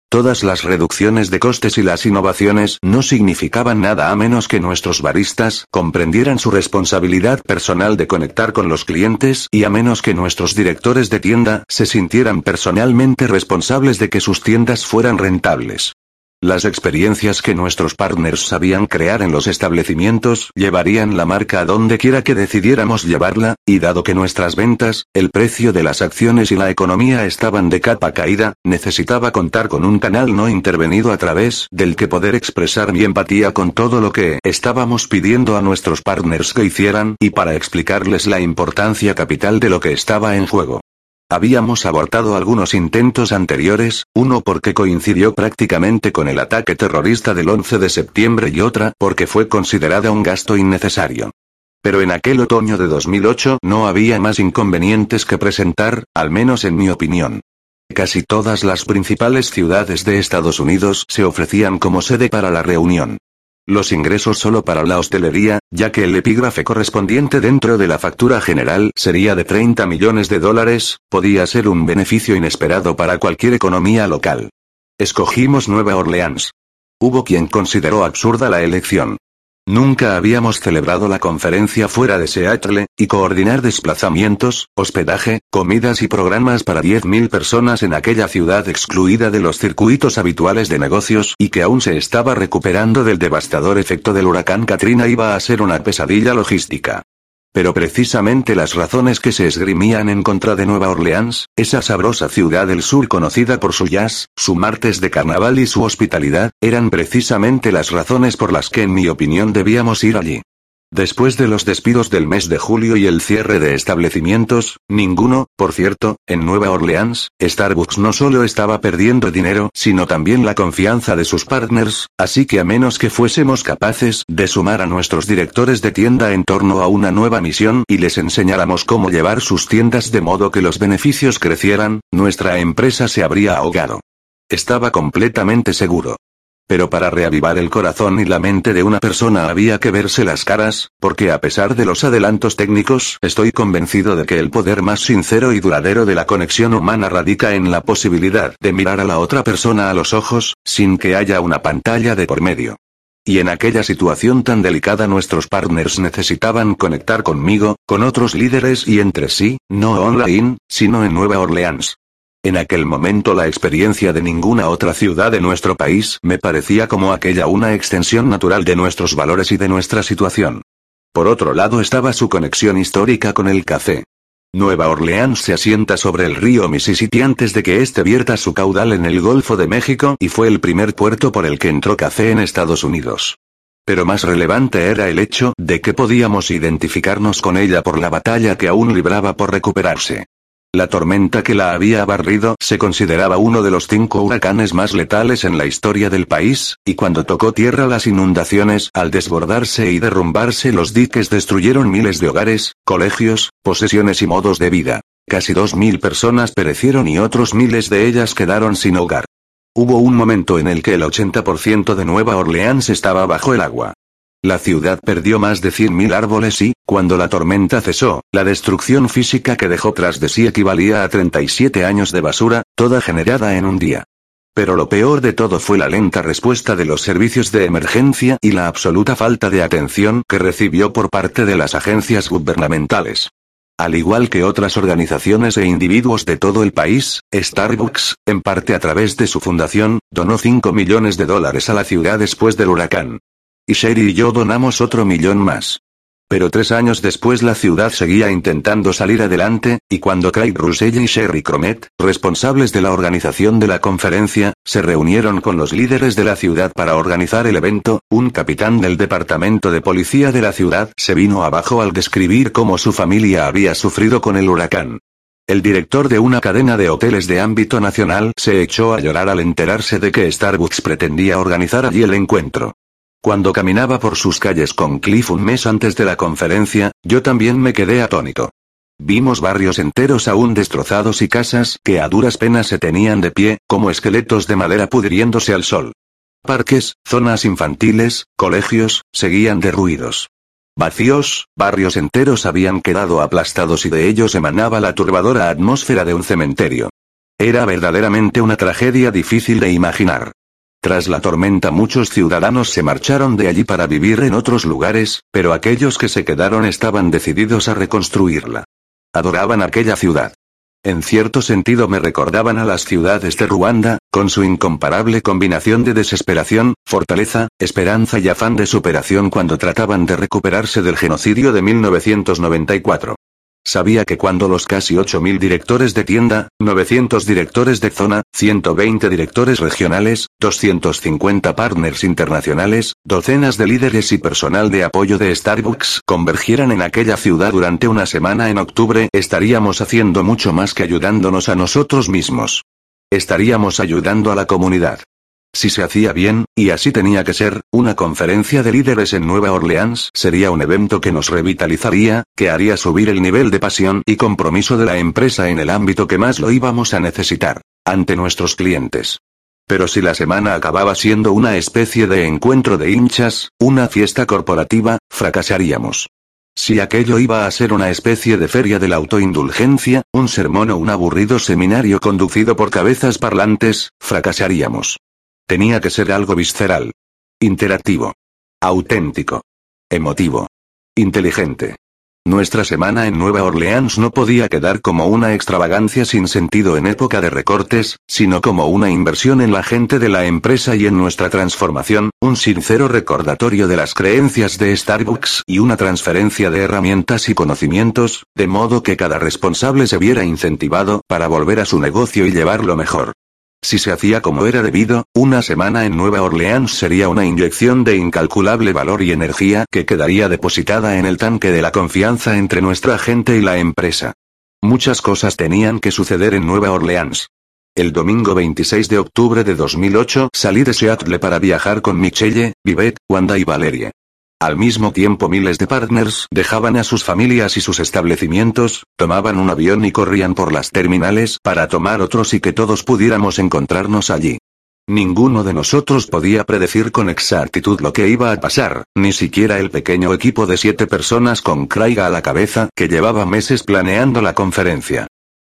Todas las reducciones de costes y las innovaciones no significaban nada a menos que nuestros baristas comprendieran su responsabilidad personal de conectar con los clientes y a menos que nuestros directores de tienda se sintieran personalmente responsables de que sus tiendas fueran rentables. Las experiencias que nuestros partners sabían crear en los establecimientos llevarían la marca a donde quiera que decidiéramos llevarla, y dado que nuestras ventas, el precio de las acciones y la economía estaban de capa caída, necesitaba contar con un canal no intervenido a través del que poder expresar mi empatía con todo lo que estábamos pidiendo a nuestros partners que hicieran y para explicarles la importancia capital de lo que estaba en juego. Habíamos abortado algunos intentos anteriores, uno porque coincidió prácticamente con el ataque terrorista del 11 de septiembre y otra porque fue considerada un gasto innecesario. Pero en aquel otoño de 2008 no había más inconvenientes que presentar, al menos en mi opinión. Casi todas las principales ciudades de Estados Unidos se ofrecían como sede para la reunión. Los ingresos solo para la hostelería, ya que el epígrafe correspondiente dentro de la factura general sería de 30 millones de dólares, podía ser un beneficio inesperado para cualquier economía local. Escogimos Nueva Orleans. Hubo quien consideró absurda la elección. Nunca habíamos celebrado la conferencia fuera de Seattle, y coordinar desplazamientos, hospedaje, comidas y programas para 10.000 personas en aquella ciudad excluida de los circuitos habituales de negocios y que aún se estaba recuperando del devastador efecto del huracán Katrina iba a ser una pesadilla logística. Pero precisamente las razones que se esgrimían en contra de Nueva Orleans, esa sabrosa ciudad del sur conocida por su jazz, su martes de carnaval y su hospitalidad, eran precisamente las razones por las que en mi opinión debíamos ir allí. Después de los despidos del mes de julio y el cierre de establecimientos, ninguno, por cierto, en Nueva Orleans, Starbucks no solo estaba perdiendo dinero, sino también la confianza de sus partners, así que a menos que fuésemos capaces de sumar a nuestros directores de tienda en torno a una nueva misión y les enseñáramos cómo llevar sus tiendas de modo que los beneficios crecieran, nuestra empresa se habría ahogado. Estaba completamente seguro. Pero para reavivar el corazón y la mente de una persona había que verse las caras, porque a pesar de los adelantos técnicos, estoy convencido de que el poder más sincero y duradero de la conexión humana radica en la posibilidad de mirar a la otra persona a los ojos, sin que haya una pantalla de por medio. Y en aquella situación tan delicada nuestros partners necesitaban conectar conmigo, con otros líderes y entre sí, no online, sino en Nueva Orleans. En aquel momento la experiencia de ninguna otra ciudad de nuestro país me parecía como aquella una extensión natural de nuestros valores y de nuestra situación. Por otro lado estaba su conexión histórica con el café. Nueva Orleans se asienta sobre el río Mississippi antes de que éste vierta su caudal en el Golfo de México y fue el primer puerto por el que entró café en Estados Unidos. Pero más relevante era el hecho de que podíamos identificarnos con ella por la batalla que aún libraba por recuperarse. La tormenta que la había barrido se consideraba uno de los cinco huracanes más letales en la historia del país, y cuando tocó tierra las inundaciones, al desbordarse y derrumbarse los diques destruyeron miles de hogares, colegios, posesiones y modos de vida. Casi dos mil personas perecieron y otros miles de ellas quedaron sin hogar. Hubo un momento en el que el 80% de Nueva Orleans estaba bajo el agua. La ciudad perdió más de 100.000 árboles y, cuando la tormenta cesó, la destrucción física que dejó tras de sí equivalía a 37 años de basura, toda generada en un día. Pero lo peor de todo fue la lenta respuesta de los servicios de emergencia y la absoluta falta de atención que recibió por parte de las agencias gubernamentales. Al igual que otras organizaciones e individuos de todo el país, Starbucks, en parte a través de su fundación, donó 5 millones de dólares a la ciudad después del huracán. Y Sherry y yo donamos otro millón más. Pero tres años después la ciudad seguía intentando salir adelante, y cuando Craig Russell y Sherry Cromet, responsables de la organización de la conferencia, se reunieron con los líderes de la ciudad para organizar el evento, un capitán del departamento de policía de la ciudad se vino abajo al describir cómo su familia había sufrido con el huracán. El director de una cadena de hoteles de ámbito nacional se echó a llorar al enterarse de que Starbucks pretendía organizar allí el encuentro. Cuando caminaba por sus calles con Cliff un mes antes de la conferencia, yo también me quedé atónito. Vimos barrios enteros aún destrozados y casas que a duras penas se tenían de pie, como esqueletos de madera pudriéndose al sol. Parques, zonas infantiles, colegios, seguían derruidos. Vacíos, barrios enteros habían quedado aplastados y de ellos emanaba la turbadora atmósfera de un cementerio. Era verdaderamente una tragedia difícil de imaginar. Tras la tormenta muchos ciudadanos se marcharon de allí para vivir en otros lugares, pero aquellos que se quedaron estaban decididos a reconstruirla. Adoraban aquella ciudad. En cierto sentido me recordaban a las ciudades de Ruanda, con su incomparable combinación de desesperación, fortaleza, esperanza y afán de superación cuando trataban de recuperarse del genocidio de 1994. Sabía que cuando los casi 8.000 directores de tienda, 900 directores de zona, 120 directores regionales, 250 partners internacionales, docenas de líderes y personal de apoyo de Starbucks convergieran en aquella ciudad durante una semana en octubre, estaríamos haciendo mucho más que ayudándonos a nosotros mismos. Estaríamos ayudando a la comunidad. Si se hacía bien, y así tenía que ser, una conferencia de líderes en Nueva Orleans sería un evento que nos revitalizaría, que haría subir el nivel de pasión y compromiso de la empresa en el ámbito que más lo íbamos a necesitar, ante nuestros clientes. Pero si la semana acababa siendo una especie de encuentro de hinchas, una fiesta corporativa, fracasaríamos. Si aquello iba a ser una especie de feria de la autoindulgencia, un sermón o un aburrido seminario conducido por cabezas parlantes, fracasaríamos. Tenía que ser algo visceral. Interactivo. Auténtico. Emotivo. Inteligente. Nuestra semana en Nueva Orleans no podía quedar como una extravagancia sin sentido en época de recortes, sino como una inversión en la gente de la empresa y en nuestra transformación, un sincero recordatorio de las creencias de Starbucks y una transferencia de herramientas y conocimientos, de modo que cada responsable se viera incentivado para volver a su negocio y llevarlo mejor. Si se hacía como era debido, una semana en Nueva Orleans sería una inyección de incalculable valor y energía que quedaría depositada en el tanque de la confianza entre nuestra gente y la empresa. Muchas cosas tenían que suceder en Nueva Orleans. El domingo 26 de octubre de 2008 salí de Seattle para viajar con Michelle, Vivette, Wanda y Valerie. Al mismo tiempo miles de partners dejaban a sus familias y sus establecimientos, tomaban un avión y corrían por las terminales para tomar otros y que todos pudiéramos encontrarnos allí. Ninguno de nosotros podía predecir con exactitud lo que iba a pasar, ni siquiera el pequeño equipo de siete personas con Craig a la cabeza que llevaba meses planeando la conferencia.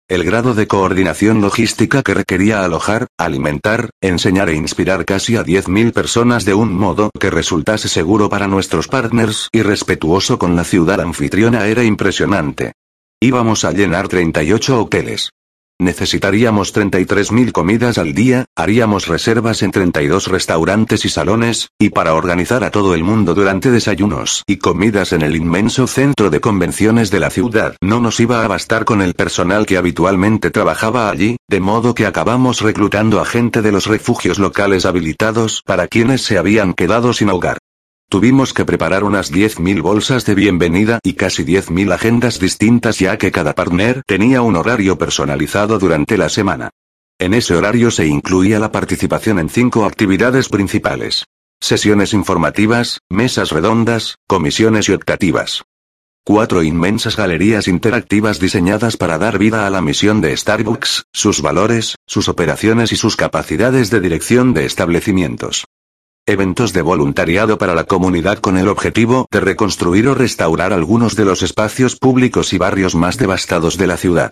El grado de coordinación logística que requería alojar, alimentar, enseñar e inspirar casi a 10.000 personas de un modo que resultase seguro para nuestros partners y respetuoso con la ciudad anfitriona era impresionante. Íbamos a llenar 38 hoteles. Necesitaríamos 33.000 comidas al día, haríamos reservas en 32 restaurantes y salones, y para organizar a todo el mundo durante desayunos y comidas en el inmenso centro de convenciones de la ciudad no nos iba a bastar con el personal que habitualmente trabajaba allí, de modo que acabamos reclutando a gente de los refugios locales habilitados para quienes se habían quedado sin hogar. Tuvimos que preparar unas 10.000 bolsas de bienvenida y casi 10.000 agendas distintas ya que cada partner tenía un horario personalizado durante la semana. En ese horario se incluía la participación en cinco actividades principales. Sesiones informativas, mesas redondas, comisiones y optativas. Cuatro inmensas galerías interactivas diseñadas para dar vida a la misión de Starbucks, sus valores, sus operaciones y sus capacidades de dirección de establecimientos eventos de voluntariado para la comunidad con el objetivo de reconstruir o restaurar algunos de los espacios públicos y barrios más devastados de la ciudad.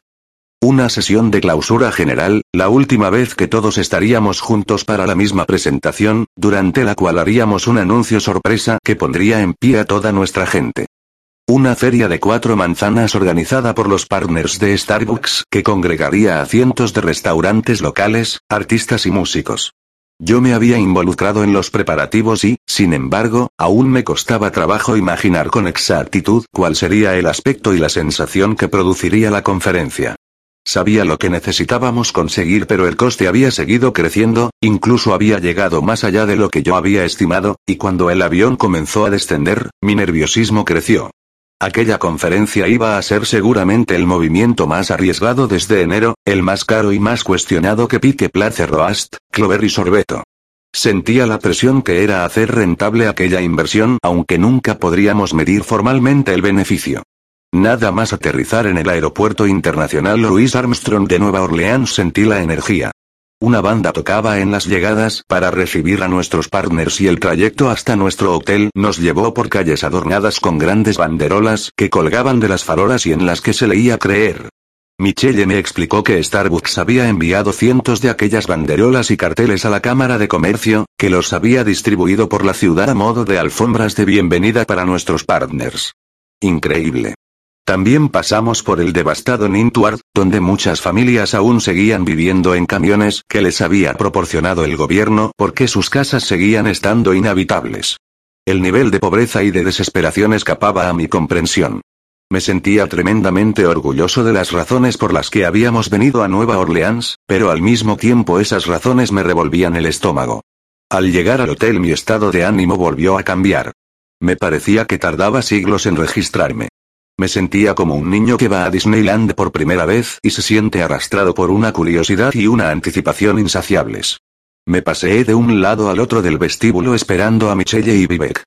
Una sesión de clausura general, la última vez que todos estaríamos juntos para la misma presentación, durante la cual haríamos un anuncio sorpresa que pondría en pie a toda nuestra gente. Una feria de cuatro manzanas organizada por los partners de Starbucks que congregaría a cientos de restaurantes locales, artistas y músicos. Yo me había involucrado en los preparativos y, sin embargo, aún me costaba trabajo imaginar con exactitud cuál sería el aspecto y la sensación que produciría la conferencia. Sabía lo que necesitábamos conseguir pero el coste había seguido creciendo, incluso había llegado más allá de lo que yo había estimado, y cuando el avión comenzó a descender, mi nerviosismo creció. Aquella conferencia iba a ser seguramente el movimiento más arriesgado desde enero, el más caro y más cuestionado que Pique Place Roast, Clover y Sorbeto. Sentía la presión que era hacer rentable aquella inversión, aunque nunca podríamos medir formalmente el beneficio. Nada más aterrizar en el aeropuerto internacional Louis Armstrong de Nueva Orleans sentí la energía. Una banda tocaba en las llegadas para recibir a nuestros partners y el trayecto hasta nuestro hotel nos llevó por calles adornadas con grandes banderolas que colgaban de las farolas y en las que se leía creer. Michelle me explicó que Starbucks había enviado cientos de aquellas banderolas y carteles a la Cámara de Comercio, que los había distribuido por la ciudad a modo de alfombras de bienvenida para nuestros partners. Increíble. También pasamos por el devastado Nintuard, donde muchas familias aún seguían viviendo en camiones que les había proporcionado el gobierno porque sus casas seguían estando inhabitables. El nivel de pobreza y de desesperación escapaba a mi comprensión. Me sentía tremendamente orgulloso de las razones por las que habíamos venido a Nueva Orleans, pero al mismo tiempo esas razones me revolvían el estómago. Al llegar al hotel mi estado de ánimo volvió a cambiar. Me parecía que tardaba siglos en registrarme. Me sentía como un niño que va a Disneyland por primera vez y se siente arrastrado por una curiosidad y una anticipación insaciables. Me paseé de un lado al otro del vestíbulo esperando a Michelle y Vivek.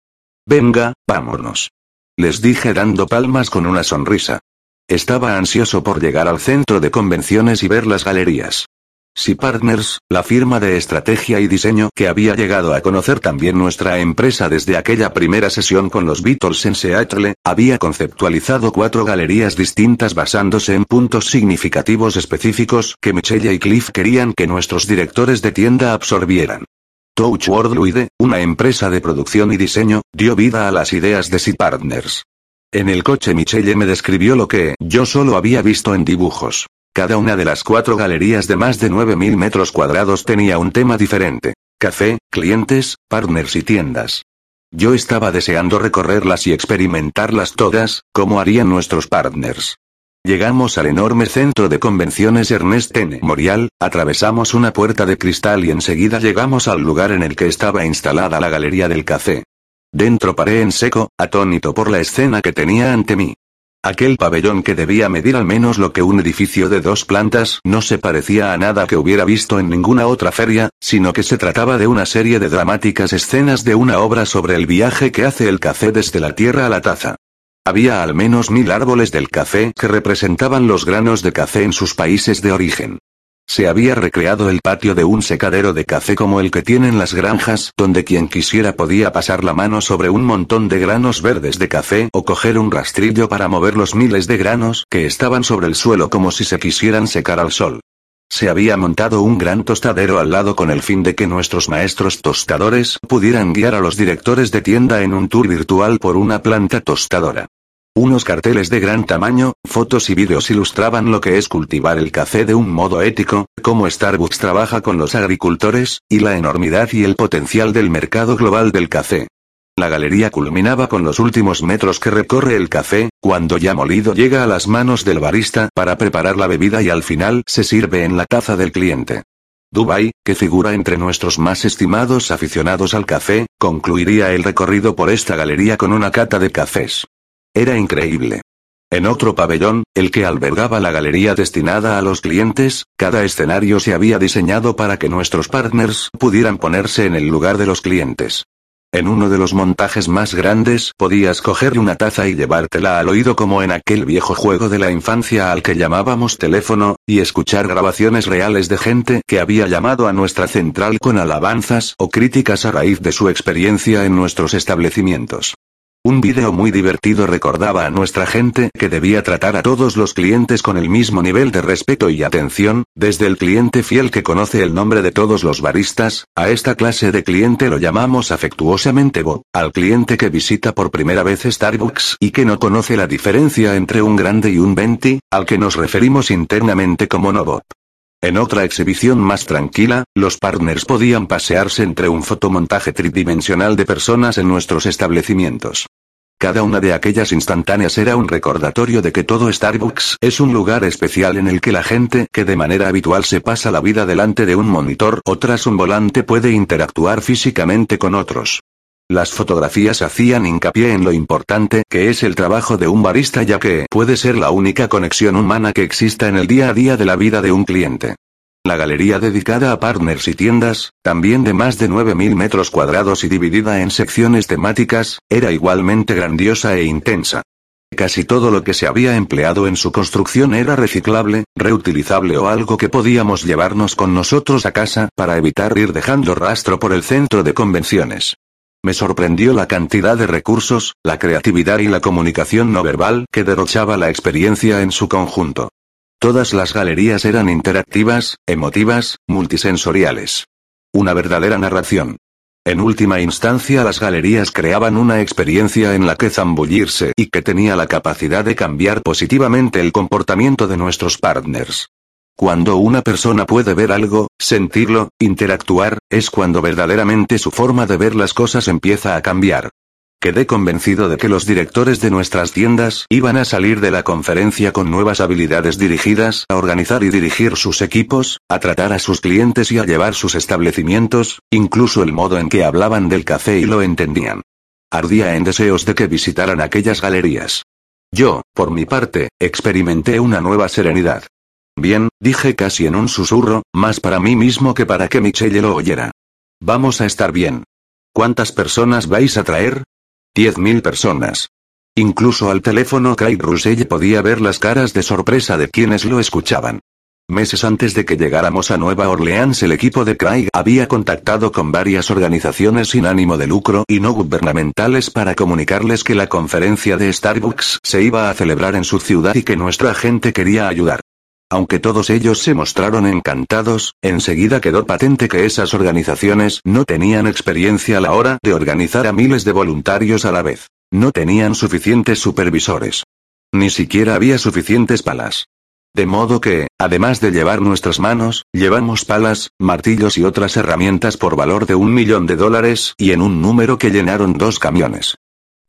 Venga, vámonos. Les dije dando palmas con una sonrisa. Estaba ansioso por llegar al centro de convenciones y ver las galerías. Si Partners, la firma de estrategia y diseño que había llegado a conocer también nuestra empresa desde aquella primera sesión con los Beatles en Seattle, había conceptualizado cuatro galerías distintas basándose en puntos significativos específicos que Michelle y Cliff querían que nuestros directores de tienda absorbieran. Touch Worldwide, una empresa de producción y diseño, dio vida a las ideas de Si Partners. En el coche Michelle me describió lo que yo solo había visto en dibujos. Cada una de las cuatro galerías de más de 9.000 metros cuadrados tenía un tema diferente. Café, clientes, partners y tiendas. Yo estaba deseando recorrerlas y experimentarlas todas, como harían nuestros partners. Llegamos al enorme centro de convenciones Ernest N. Morial, atravesamos una puerta de cristal y enseguida llegamos al lugar en el que estaba instalada la galería del café. Dentro paré en seco, atónito por la escena que tenía ante mí. Aquel pabellón que debía medir al menos lo que un edificio de dos plantas no se parecía a nada que hubiera visto en ninguna otra feria, sino que se trataba de una serie de dramáticas escenas de una obra sobre el viaje que hace el café desde la tierra a la taza. Había al menos mil árboles del café que representaban los granos de café en sus países de origen. Se había recreado el patio de un secadero de café como el que tienen las granjas, donde quien quisiera podía pasar la mano sobre un montón de granos verdes de café o coger un rastrillo para mover los miles de granos que estaban sobre el suelo como si se quisieran secar al sol. Se había montado un gran tostadero al lado con el fin de que nuestros maestros tostadores pudieran guiar a los directores de tienda en un tour virtual por una planta tostadora. Unos carteles de gran tamaño, fotos y vídeos ilustraban lo que es cultivar el café de un modo ético, cómo Starbucks trabaja con los agricultores, y la enormidad y el potencial del mercado global del café. La galería culminaba con los últimos metros que recorre el café, cuando ya molido llega a las manos del barista para preparar la bebida y al final se sirve en la taza del cliente. Dubai, que figura entre nuestros más estimados aficionados al café, concluiría el recorrido por esta galería con una cata de cafés. Era increíble. En otro pabellón, el que albergaba la galería destinada a los clientes, cada escenario se había diseñado para que nuestros partners pudieran ponerse en el lugar de los clientes. En uno de los montajes más grandes podías coger una taza y llevártela al oído como en aquel viejo juego de la infancia al que llamábamos teléfono, y escuchar grabaciones reales de gente que había llamado a nuestra central con alabanzas o críticas a raíz de su experiencia en nuestros establecimientos. Un vídeo muy divertido recordaba a nuestra gente que debía tratar a todos los clientes con el mismo nivel de respeto y atención, desde el cliente fiel que conoce el nombre de todos los baristas, a esta clase de cliente lo llamamos afectuosamente Bob, al cliente que visita por primera vez Starbucks y que no conoce la diferencia entre un grande y un 20, al que nos referimos internamente como no Bob. En otra exhibición más tranquila, los partners podían pasearse entre un fotomontaje tridimensional de personas en nuestros establecimientos. Cada una de aquellas instantáneas era un recordatorio de que todo Starbucks es un lugar especial en el que la gente que de manera habitual se pasa la vida delante de un monitor o tras un volante puede interactuar físicamente con otros. Las fotografías hacían hincapié en lo importante que es el trabajo de un barista ya que puede ser la única conexión humana que exista en el día a día de la vida de un cliente. La galería dedicada a partners y tiendas, también de más de 9.000 metros cuadrados y dividida en secciones temáticas, era igualmente grandiosa e intensa. Casi todo lo que se había empleado en su construcción era reciclable, reutilizable o algo que podíamos llevarnos con nosotros a casa para evitar ir dejando rastro por el centro de convenciones. Me sorprendió la cantidad de recursos, la creatividad y la comunicación no verbal que derrochaba la experiencia en su conjunto. Todas las galerías eran interactivas, emotivas, multisensoriales. Una verdadera narración. En última instancia las galerías creaban una experiencia en la que zambullirse y que tenía la capacidad de cambiar positivamente el comportamiento de nuestros partners. Cuando una persona puede ver algo, sentirlo, interactuar, es cuando verdaderamente su forma de ver las cosas empieza a cambiar. Quedé convencido de que los directores de nuestras tiendas iban a salir de la conferencia con nuevas habilidades dirigidas a organizar y dirigir sus equipos, a tratar a sus clientes y a llevar sus establecimientos, incluso el modo en que hablaban del café y lo entendían. Ardía en deseos de que visitaran aquellas galerías. Yo, por mi parte, experimenté una nueva serenidad. Bien, dije casi en un susurro, más para mí mismo que para que Michelle lo oyera. Vamos a estar bien. ¿Cuántas personas vais a traer? Diez mil personas. Incluso al teléfono Craig Russell podía ver las caras de sorpresa de quienes lo escuchaban. Meses antes de que llegáramos a Nueva Orleans el equipo de Craig había contactado con varias organizaciones sin ánimo de lucro y no gubernamentales para comunicarles que la conferencia de Starbucks se iba a celebrar en su ciudad y que nuestra gente quería ayudar. Aunque todos ellos se mostraron encantados, enseguida quedó patente que esas organizaciones no tenían experiencia a la hora de organizar a miles de voluntarios a la vez. No tenían suficientes supervisores. Ni siquiera había suficientes palas. De modo que, además de llevar nuestras manos, llevamos palas, martillos y otras herramientas por valor de un millón de dólares y en un número que llenaron dos camiones.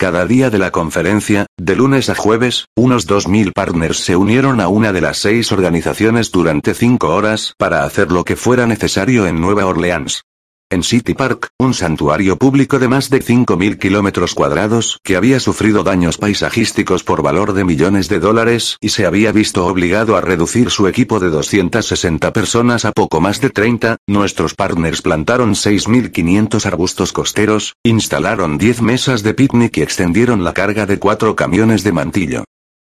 Cada día de la conferencia, de lunes a jueves, unos 2.000 partners se unieron a una de las seis organizaciones durante cinco horas para hacer lo que fuera necesario en Nueva Orleans en City Park, un santuario público de más de 5.000 kilómetros cuadrados, que había sufrido daños paisajísticos por valor de millones de dólares y se había visto obligado a reducir su equipo de 260 personas a poco más de 30, nuestros partners plantaron 6.500 arbustos costeros, instalaron 10 mesas de picnic y extendieron la carga de cuatro camiones de mantillo.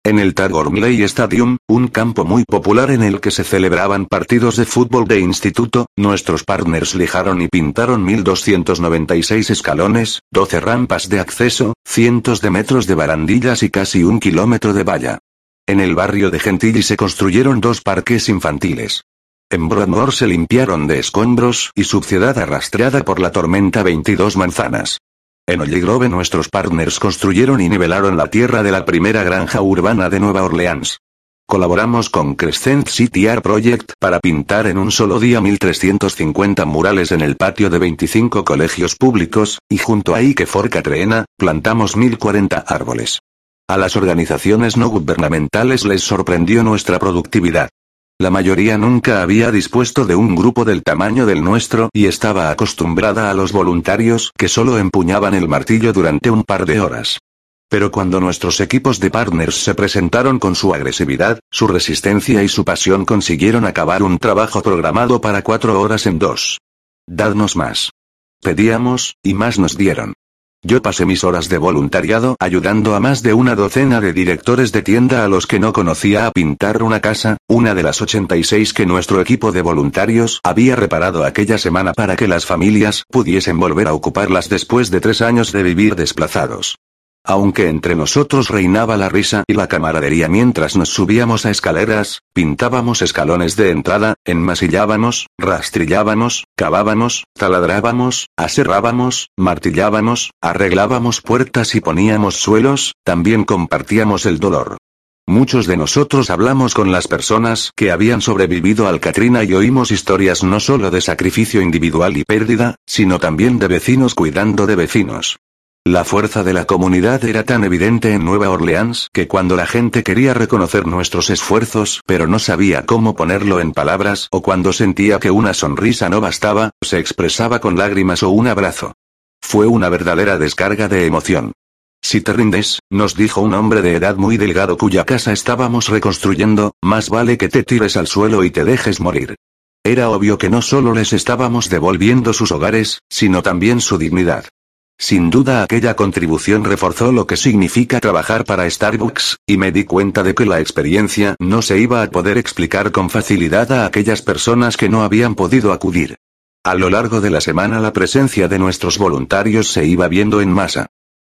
En el Tad Stadium, un campo muy popular en el que se celebraban partidos de fútbol de instituto, nuestros partners lijaron y pintaron 1296 escalones, 12 rampas de acceso, cientos de metros de barandillas y casi un kilómetro de valla. En el barrio de Gentilly se construyeron dos parques infantiles. En Broadmoor se limpiaron de escombros y suciedad arrastrada por la tormenta 22 manzanas. En Grove nuestros partners construyeron y nivelaron la tierra de la primera granja urbana de Nueva Orleans. Colaboramos con Crescent City Art Project para pintar en un solo día 1350 murales en el patio de 25 colegios públicos, y junto a Ike For Catrena, plantamos 1040 árboles. A las organizaciones no gubernamentales les sorprendió nuestra productividad. La mayoría nunca había dispuesto de un grupo del tamaño del nuestro y estaba acostumbrada a los voluntarios que solo empuñaban el martillo durante un par de horas. Pero cuando nuestros equipos de partners se presentaron con su agresividad, su resistencia y su pasión consiguieron acabar un trabajo programado para cuatro horas en dos. Dadnos más. Pedíamos, y más nos dieron. Yo pasé mis horas de voluntariado ayudando a más de una docena de directores de tienda a los que no conocía a pintar una casa, una de las 86 que nuestro equipo de voluntarios había reparado aquella semana para que las familias pudiesen volver a ocuparlas después de tres años de vivir desplazados. Aunque entre nosotros reinaba la risa y la camaradería mientras nos subíamos a escaleras, pintábamos escalones de entrada, enmasillábamos, rastrillábamos, cavábamos, taladrábamos, aserrábamos, martillábamos, arreglábamos puertas y poníamos suelos, también compartíamos el dolor. Muchos de nosotros hablamos con las personas que habían sobrevivido al Katrina y oímos historias no solo de sacrificio individual y pérdida, sino también de vecinos cuidando de vecinos. La fuerza de la comunidad era tan evidente en Nueva Orleans que cuando la gente quería reconocer nuestros esfuerzos pero no sabía cómo ponerlo en palabras o cuando sentía que una sonrisa no bastaba, se expresaba con lágrimas o un abrazo. Fue una verdadera descarga de emoción. Si te rindes, nos dijo un hombre de edad muy delgado cuya casa estábamos reconstruyendo, más vale que te tires al suelo y te dejes morir. Era obvio que no solo les estábamos devolviendo sus hogares, sino también su dignidad. Sin duda aquella contribución reforzó lo que significa trabajar para Starbucks, y me di cuenta de que la experiencia no se iba a poder explicar con facilidad a aquellas personas que no habían podido acudir. A lo largo de la semana la presencia de nuestros voluntarios se iba viendo en masa.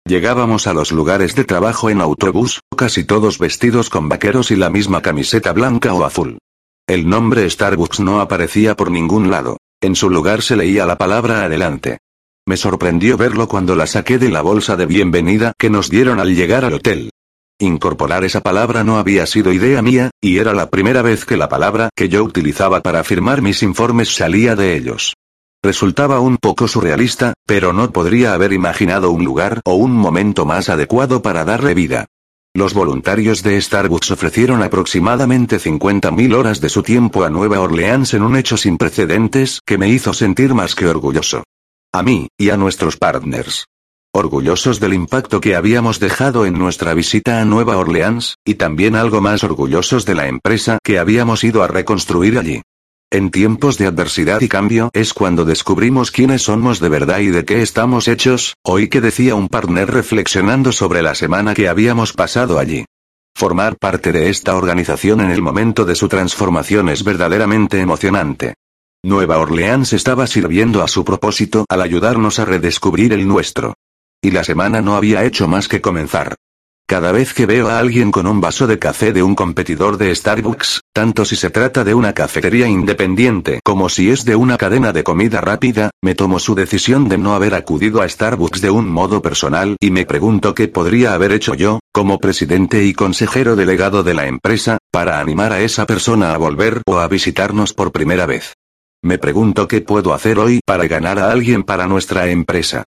Llegábamos a los lugares de trabajo en autobús, casi todos vestidos con vaqueros y la misma camiseta blanca o azul. El nombre Starbucks no aparecía por ningún lado. En su lugar se leía la palabra adelante. Me sorprendió verlo cuando la saqué de la bolsa de bienvenida que nos dieron al llegar al hotel. Incorporar esa palabra no había sido idea mía, y era la primera vez que la palabra que yo utilizaba para firmar mis informes salía de ellos. Resultaba un poco surrealista, pero no podría haber imaginado un lugar o un momento más adecuado para darle vida. Los voluntarios de Starbucks ofrecieron aproximadamente 50.000 horas de su tiempo a Nueva Orleans en un hecho sin precedentes que me hizo sentir más que orgulloso. A mí, y a nuestros partners. Orgullosos del impacto que habíamos dejado en nuestra visita a Nueva Orleans, y también algo más orgullosos de la empresa que habíamos ido a reconstruir allí. En tiempos de adversidad y cambio es cuando descubrimos quiénes somos de verdad y de qué estamos hechos, hoy que decía un partner reflexionando sobre la semana que habíamos pasado allí. Formar parte de esta organización en el momento de su transformación es verdaderamente emocionante. Nueva Orleans estaba sirviendo a su propósito al ayudarnos a redescubrir el nuestro. Y la semana no había hecho más que comenzar. Cada vez que veo a alguien con un vaso de café de un competidor de Starbucks, tanto si se trata de una cafetería independiente como si es de una cadena de comida rápida, me tomo su decisión de no haber acudido a Starbucks de un modo personal y me pregunto qué podría haber hecho yo, como presidente y consejero delegado de la empresa, para animar a esa persona a volver o a visitarnos por primera vez. Me pregunto qué puedo hacer hoy para ganar a alguien para nuestra empresa.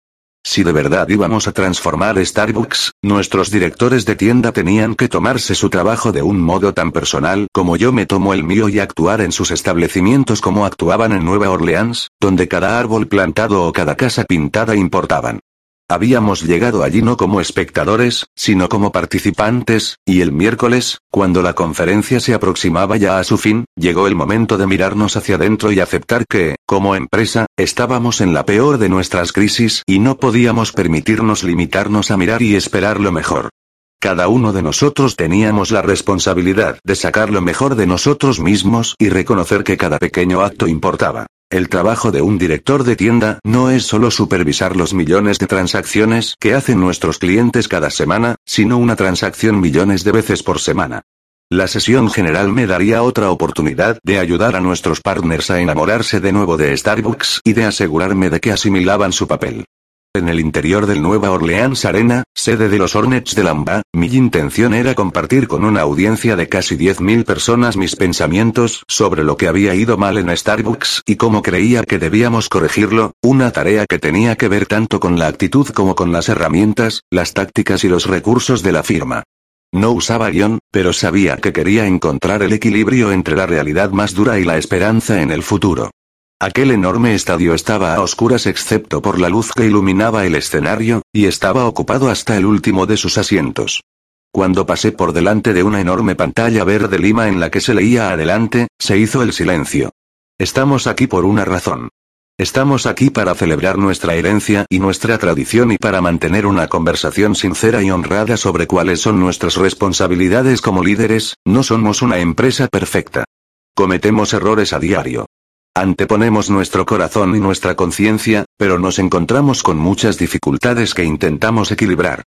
Si de verdad íbamos a transformar Starbucks, nuestros directores de tienda tenían que tomarse su trabajo de un modo tan personal como yo me tomo el mío y actuar en sus establecimientos como actuaban en Nueva Orleans, donde cada árbol plantado o cada casa pintada importaban. Habíamos llegado allí no como espectadores, sino como participantes, y el miércoles, cuando la conferencia se aproximaba ya a su fin, llegó el momento de mirarnos hacia adentro y aceptar que, como empresa, estábamos en la peor de nuestras crisis y no podíamos permitirnos limitarnos a mirar y esperar lo mejor. Cada uno de nosotros teníamos la responsabilidad de sacar lo mejor de nosotros mismos y reconocer que cada pequeño acto importaba. El trabajo de un director de tienda no es solo supervisar los millones de transacciones que hacen nuestros clientes cada semana, sino una transacción millones de veces por semana. La sesión general me daría otra oportunidad de ayudar a nuestros partners a enamorarse de nuevo de Starbucks y de asegurarme de que asimilaban su papel. En el interior del Nueva Orleans Arena, sede de los Hornets de Lamba, mi intención era compartir con una audiencia de casi 10.000 personas mis pensamientos sobre lo que había ido mal en Starbucks y cómo creía que debíamos corregirlo, una tarea que tenía que ver tanto con la actitud como con las herramientas, las tácticas y los recursos de la firma. No usaba guion, pero sabía que quería encontrar el equilibrio entre la realidad más dura y la esperanza en el futuro. Aquel enorme estadio estaba a oscuras excepto por la luz que iluminaba el escenario, y estaba ocupado hasta el último de sus asientos. Cuando pasé por delante de una enorme pantalla verde lima en la que se leía adelante, se hizo el silencio. Estamos aquí por una razón. Estamos aquí para celebrar nuestra herencia y nuestra tradición y para mantener una conversación sincera y honrada sobre cuáles son nuestras responsabilidades como líderes, no somos una empresa perfecta. Cometemos errores a diario. Anteponemos nuestro corazón y nuestra conciencia, pero nos encontramos con muchas dificultades que intentamos equilibrar.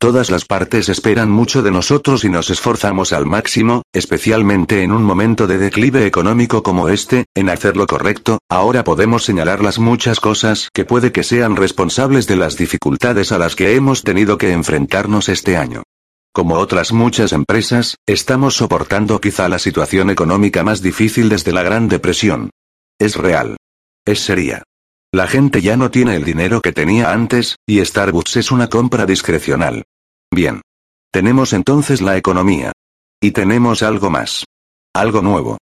Todas las partes esperan mucho de nosotros y nos esforzamos al máximo, especialmente en un momento de declive económico como este, en hacer lo correcto, ahora podemos señalar las muchas cosas que puede que sean responsables de las dificultades a las que hemos tenido que enfrentarnos este año. Como otras muchas empresas, estamos soportando quizá la situación económica más difícil desde la Gran Depresión. Es real. Es seria. La gente ya no tiene el dinero que tenía antes, y Starbucks es una compra discrecional. Bien. Tenemos entonces la economía. Y tenemos algo más. Algo nuevo.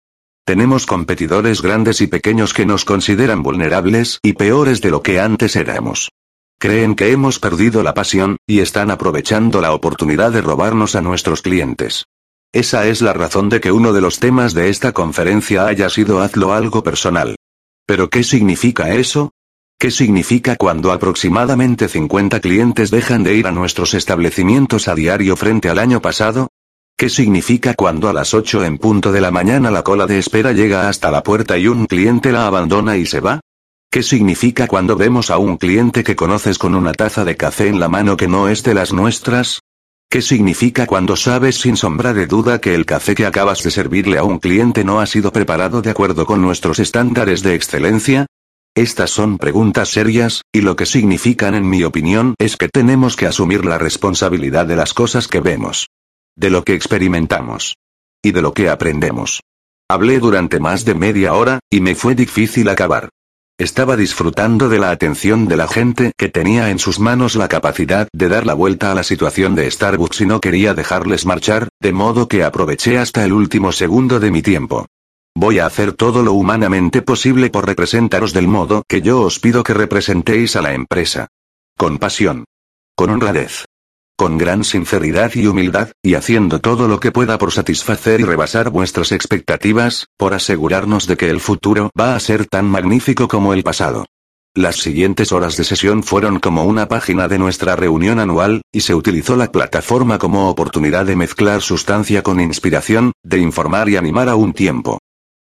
Tenemos competidores grandes y pequeños que nos consideran vulnerables y peores de lo que antes éramos. Creen que hemos perdido la pasión, y están aprovechando la oportunidad de robarnos a nuestros clientes. Esa es la razón de que uno de los temas de esta conferencia haya sido hazlo algo personal. ¿Pero qué significa eso? ¿Qué significa cuando aproximadamente 50 clientes dejan de ir a nuestros establecimientos a diario frente al año pasado? ¿Qué significa cuando a las 8 en punto de la mañana la cola de espera llega hasta la puerta y un cliente la abandona y se va? ¿Qué significa cuando vemos a un cliente que conoces con una taza de café en la mano que no es de las nuestras? ¿Qué significa cuando sabes sin sombra de duda que el café que acabas de servirle a un cliente no ha sido preparado de acuerdo con nuestros estándares de excelencia? Estas son preguntas serias, y lo que significan en mi opinión es que tenemos que asumir la responsabilidad de las cosas que vemos. De lo que experimentamos. Y de lo que aprendemos. Hablé durante más de media hora, y me fue difícil acabar. Estaba disfrutando de la atención de la gente que tenía en sus manos la capacidad de dar la vuelta a la situación de Starbucks y no quería dejarles marchar, de modo que aproveché hasta el último segundo de mi tiempo. Voy a hacer todo lo humanamente posible por representaros del modo que yo os pido que representéis a la empresa. Con pasión. Con honradez con gran sinceridad y humildad, y haciendo todo lo que pueda por satisfacer y rebasar vuestras expectativas, por asegurarnos de que el futuro va a ser tan magnífico como el pasado. Las siguientes horas de sesión fueron como una página de nuestra reunión anual, y se utilizó la plataforma como oportunidad de mezclar sustancia con inspiración, de informar y animar a un tiempo.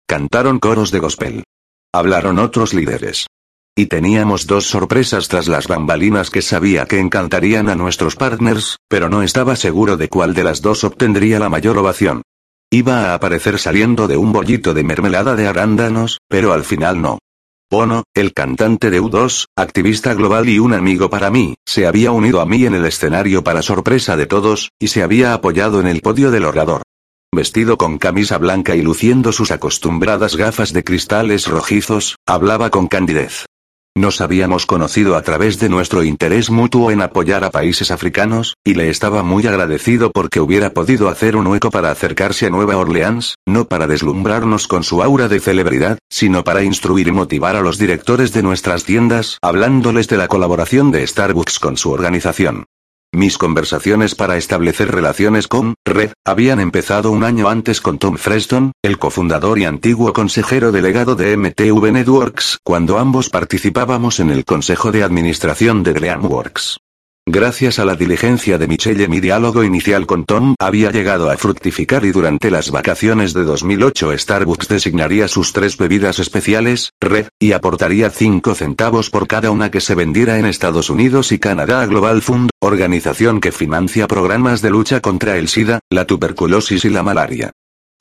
Cantaron coros de gospel. Hablaron otros líderes. Y teníamos dos sorpresas tras las bambalinas que sabía que encantarían a nuestros partners, pero no estaba seguro de cuál de las dos obtendría la mayor ovación. Iba a aparecer saliendo de un bollito de mermelada de arándanos, pero al final no. Bono, el cantante de U2, activista global y un amigo para mí, se había unido a mí en el escenario para sorpresa de todos, y se había apoyado en el podio del orador. Vestido con camisa blanca y luciendo sus acostumbradas gafas de cristales rojizos, hablaba con candidez. Nos habíamos conocido a través de nuestro interés mutuo en apoyar a países africanos, y le estaba muy agradecido porque hubiera podido hacer un hueco para acercarse a Nueva Orleans, no para deslumbrarnos con su aura de celebridad, sino para instruir y motivar a los directores de nuestras tiendas, hablándoles de la colaboración de Starbucks con su organización. Mis conversaciones para establecer relaciones con Red habían empezado un año antes con Tom Freston, el cofundador y antiguo consejero delegado de MTV Networks, cuando ambos participábamos en el consejo de administración de Dreamworks. Gracias a la diligencia de Michelle mi diálogo inicial con Tom había llegado a fructificar y durante las vacaciones de 2008 Starbucks designaría sus tres bebidas especiales, Red, y aportaría 5 centavos por cada una que se vendiera en Estados Unidos y Canadá a Global Fund, organización que financia programas de lucha contra el SIDA, la tuberculosis y la malaria.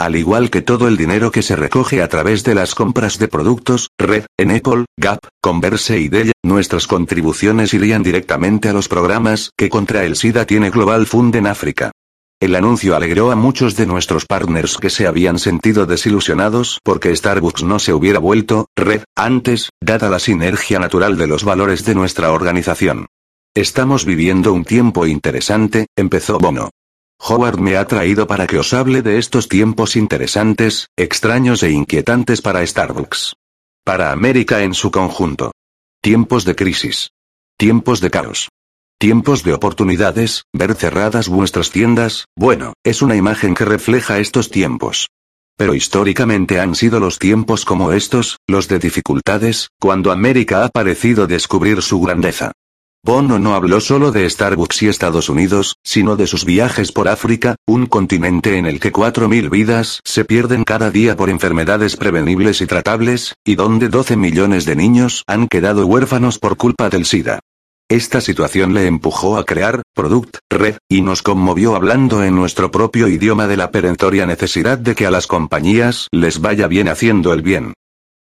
Al igual que todo el dinero que se recoge a través de las compras de productos, Red, en Apple, Gap, Converse y Dell, nuestras contribuciones irían directamente a los programas que contra el SIDA tiene Global Fund en África. El anuncio alegró a muchos de nuestros partners que se habían sentido desilusionados porque Starbucks no se hubiera vuelto red antes, dada la sinergia natural de los valores de nuestra organización. Estamos viviendo un tiempo interesante, empezó Bono. Howard me ha traído para que os hable de estos tiempos interesantes, extraños e inquietantes para Starbucks. Para América en su conjunto. Tiempos de crisis. Tiempos de caos. Tiempos de oportunidades, ver cerradas vuestras tiendas, bueno, es una imagen que refleja estos tiempos. Pero históricamente han sido los tiempos como estos, los de dificultades, cuando América ha parecido descubrir su grandeza. Bono no habló solo de Starbucks y Estados Unidos, sino de sus viajes por África, un continente en el que 4.000 vidas se pierden cada día por enfermedades prevenibles y tratables, y donde 12 millones de niños han quedado huérfanos por culpa del SIDA. Esta situación le empujó a crear, Product, Red, y nos conmovió hablando en nuestro propio idioma de la perentoria necesidad de que a las compañías les vaya bien haciendo el bien.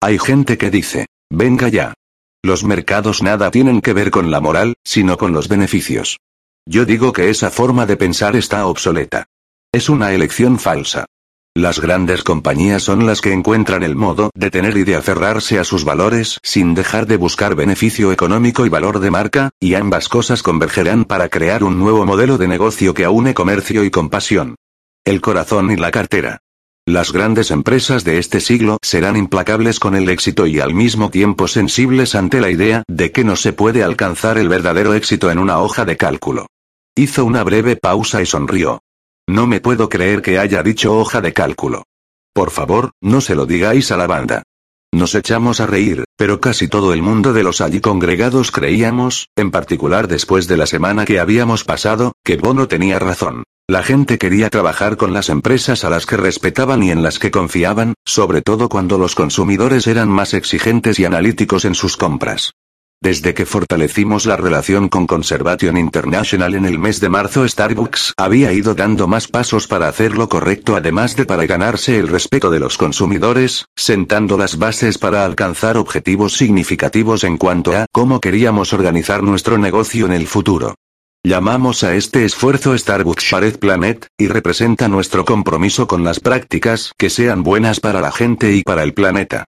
Hay gente que dice, venga ya. Los mercados nada tienen que ver con la moral, sino con los beneficios. Yo digo que esa forma de pensar está obsoleta. Es una elección falsa. Las grandes compañías son las que encuentran el modo de tener y de aferrarse a sus valores sin dejar de buscar beneficio económico y valor de marca, y ambas cosas convergerán para crear un nuevo modelo de negocio que aúne comercio y compasión. El corazón y la cartera. Las grandes empresas de este siglo serán implacables con el éxito y al mismo tiempo sensibles ante la idea de que no se puede alcanzar el verdadero éxito en una hoja de cálculo. Hizo una breve pausa y sonrió. No me puedo creer que haya dicho hoja de cálculo. Por favor, no se lo digáis a la banda. Nos echamos a reír, pero casi todo el mundo de los allí congregados creíamos, en particular después de la semana que habíamos pasado, que Bono tenía razón. La gente quería trabajar con las empresas a las que respetaban y en las que confiaban, sobre todo cuando los consumidores eran más exigentes y analíticos en sus compras. Desde que fortalecimos la relación con Conservation International en el mes de marzo, Starbucks había ido dando más pasos para hacer lo correcto, además de para ganarse el respeto de los consumidores, sentando las bases para alcanzar objetivos significativos en cuanto a cómo queríamos organizar nuestro negocio en el futuro. Llamamos a este esfuerzo Starbucks Shared Planet, y representa nuestro compromiso con las prácticas que sean buenas para la gente y para el planeta.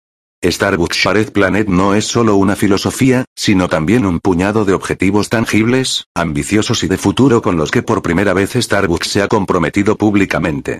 Starbucks Shared Planet no es solo una filosofía, sino también un puñado de objetivos tangibles, ambiciosos y de futuro con los que por primera vez Starbucks se ha comprometido públicamente.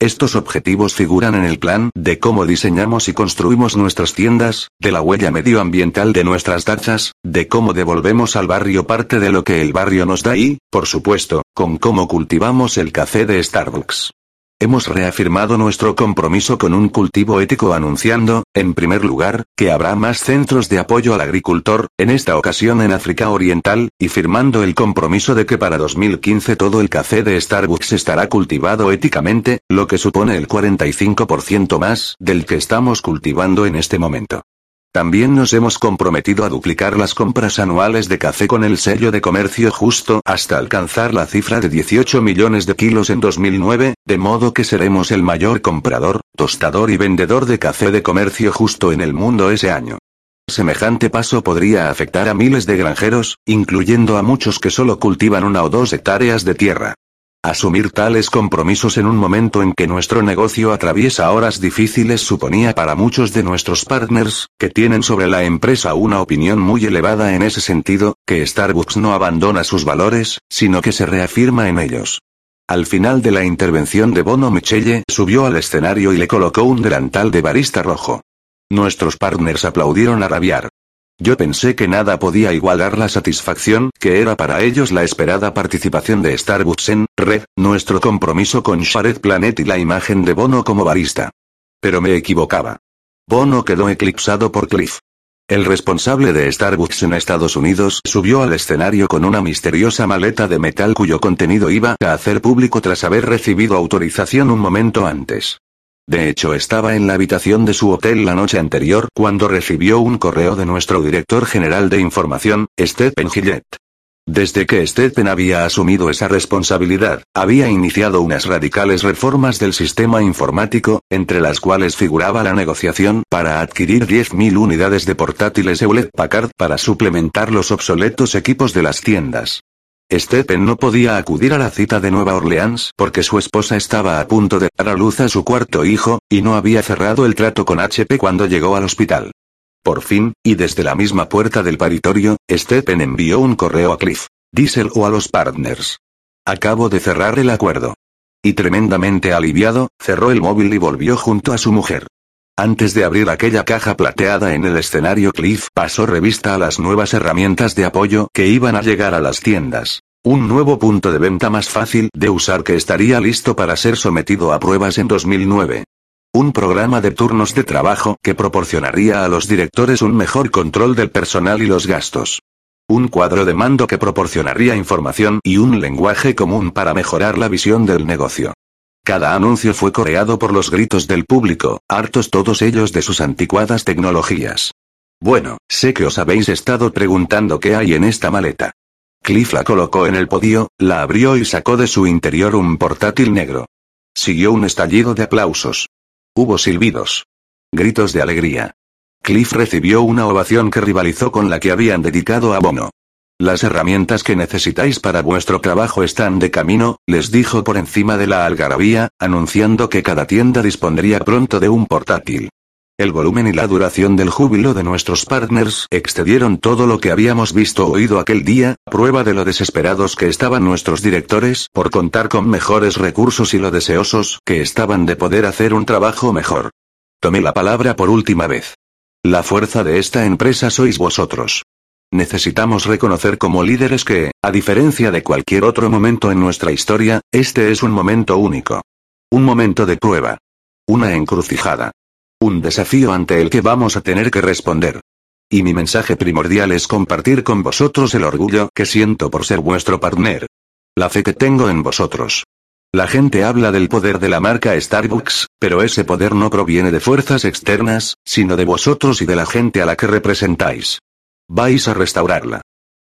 Estos objetivos figuran en el plan de cómo diseñamos y construimos nuestras tiendas, de la huella medioambiental de nuestras tachas, de cómo devolvemos al barrio parte de lo que el barrio nos da y, por supuesto, con cómo cultivamos el café de Starbucks. Hemos reafirmado nuestro compromiso con un cultivo ético anunciando, en primer lugar, que habrá más centros de apoyo al agricultor, en esta ocasión en África Oriental, y firmando el compromiso de que para 2015 todo el café de Starbucks estará cultivado éticamente, lo que supone el 45% más del que estamos cultivando en este momento. También nos hemos comprometido a duplicar las compras anuales de café con el sello de comercio justo hasta alcanzar la cifra de 18 millones de kilos en 2009, de modo que seremos el mayor comprador, tostador y vendedor de café de comercio justo en el mundo ese año. Semejante paso podría afectar a miles de granjeros, incluyendo a muchos que solo cultivan una o dos hectáreas de tierra. Asumir tales compromisos en un momento en que nuestro negocio atraviesa horas difíciles suponía para muchos de nuestros partners, que tienen sobre la empresa una opinión muy elevada en ese sentido, que Starbucks no abandona sus valores, sino que se reafirma en ellos. Al final de la intervención de Bono Michelle subió al escenario y le colocó un delantal de barista rojo. Nuestros partners aplaudieron a rabiar. Yo pensé que nada podía igualar la satisfacción que era para ellos la esperada participación de Starbucks en Red, nuestro compromiso con Shared Planet y la imagen de Bono como barista. Pero me equivocaba. Bono quedó eclipsado por Cliff. El responsable de Starbucks en Estados Unidos subió al escenario con una misteriosa maleta de metal cuyo contenido iba a hacer público tras haber recibido autorización un momento antes. De hecho estaba en la habitación de su hotel la noche anterior cuando recibió un correo de nuestro director general de información, Stephen Gillette. Desde que Stephen había asumido esa responsabilidad, había iniciado unas radicales reformas del sistema informático, entre las cuales figuraba la negociación para adquirir 10.000 unidades de portátiles Hewlett Packard para suplementar los obsoletos equipos de las tiendas. Stephen no podía acudir a la cita de Nueva Orleans porque su esposa estaba a punto de dar a luz a su cuarto hijo, y no había cerrado el trato con HP cuando llegó al hospital. Por fin, y desde la misma puerta del paritorio, Stephen envió un correo a Cliff, Diesel o a los partners. Acabo de cerrar el acuerdo. Y tremendamente aliviado, cerró el móvil y volvió junto a su mujer. Antes de abrir aquella caja plateada en el escenario, Cliff pasó revista a las nuevas herramientas de apoyo que iban a llegar a las tiendas. Un nuevo punto de venta más fácil de usar que estaría listo para ser sometido a pruebas en 2009. Un programa de turnos de trabajo que proporcionaría a los directores un mejor control del personal y los gastos. Un cuadro de mando que proporcionaría información y un lenguaje común para mejorar la visión del negocio. Cada anuncio fue coreado por los gritos del público, hartos todos ellos de sus anticuadas tecnologías. Bueno, sé que os habéis estado preguntando qué hay en esta maleta. Cliff la colocó en el podio, la abrió y sacó de su interior un portátil negro. Siguió un estallido de aplausos. Hubo silbidos. Gritos de alegría. Cliff recibió una ovación que rivalizó con la que habían dedicado a Bono. Las herramientas que necesitáis para vuestro trabajo están de camino, les dijo por encima de la algarabía, anunciando que cada tienda dispondría pronto de un portátil. El volumen y la duración del júbilo de nuestros partners excedieron todo lo que habíamos visto o oído aquel día, prueba de lo desesperados que estaban nuestros directores por contar con mejores recursos y lo deseosos que estaban de poder hacer un trabajo mejor. Tomé la palabra por última vez. La fuerza de esta empresa sois vosotros. Necesitamos reconocer como líderes que, a diferencia de cualquier otro momento en nuestra historia, este es un momento único. Un momento de prueba. Una encrucijada. Un desafío ante el que vamos a tener que responder. Y mi mensaje primordial es compartir con vosotros el orgullo que siento por ser vuestro partner. La fe que tengo en vosotros. La gente habla del poder de la marca Starbucks, pero ese poder no proviene de fuerzas externas, sino de vosotros y de la gente a la que representáis. Vais a restaurarla.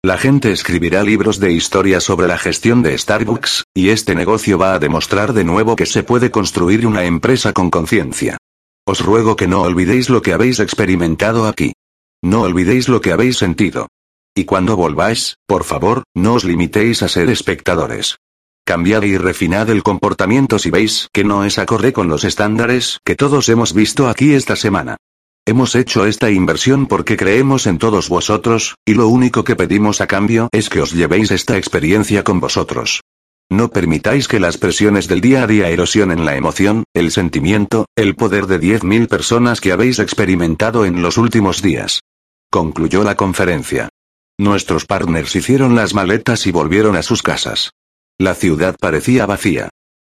La gente escribirá libros de historia sobre la gestión de Starbucks, y este negocio va a demostrar de nuevo que se puede construir una empresa con conciencia. Os ruego que no olvidéis lo que habéis experimentado aquí. No olvidéis lo que habéis sentido. Y cuando volváis, por favor, no os limitéis a ser espectadores. Cambiad y refinad el comportamiento si veis que no es acorde con los estándares que todos hemos visto aquí esta semana. Hemos hecho esta inversión porque creemos en todos vosotros, y lo único que pedimos a cambio es que os llevéis esta experiencia con vosotros. No permitáis que las presiones del día a día erosionen la emoción, el sentimiento, el poder de 10.000 personas que habéis experimentado en los últimos días. Concluyó la conferencia. Nuestros partners hicieron las maletas y volvieron a sus casas. La ciudad parecía vacía.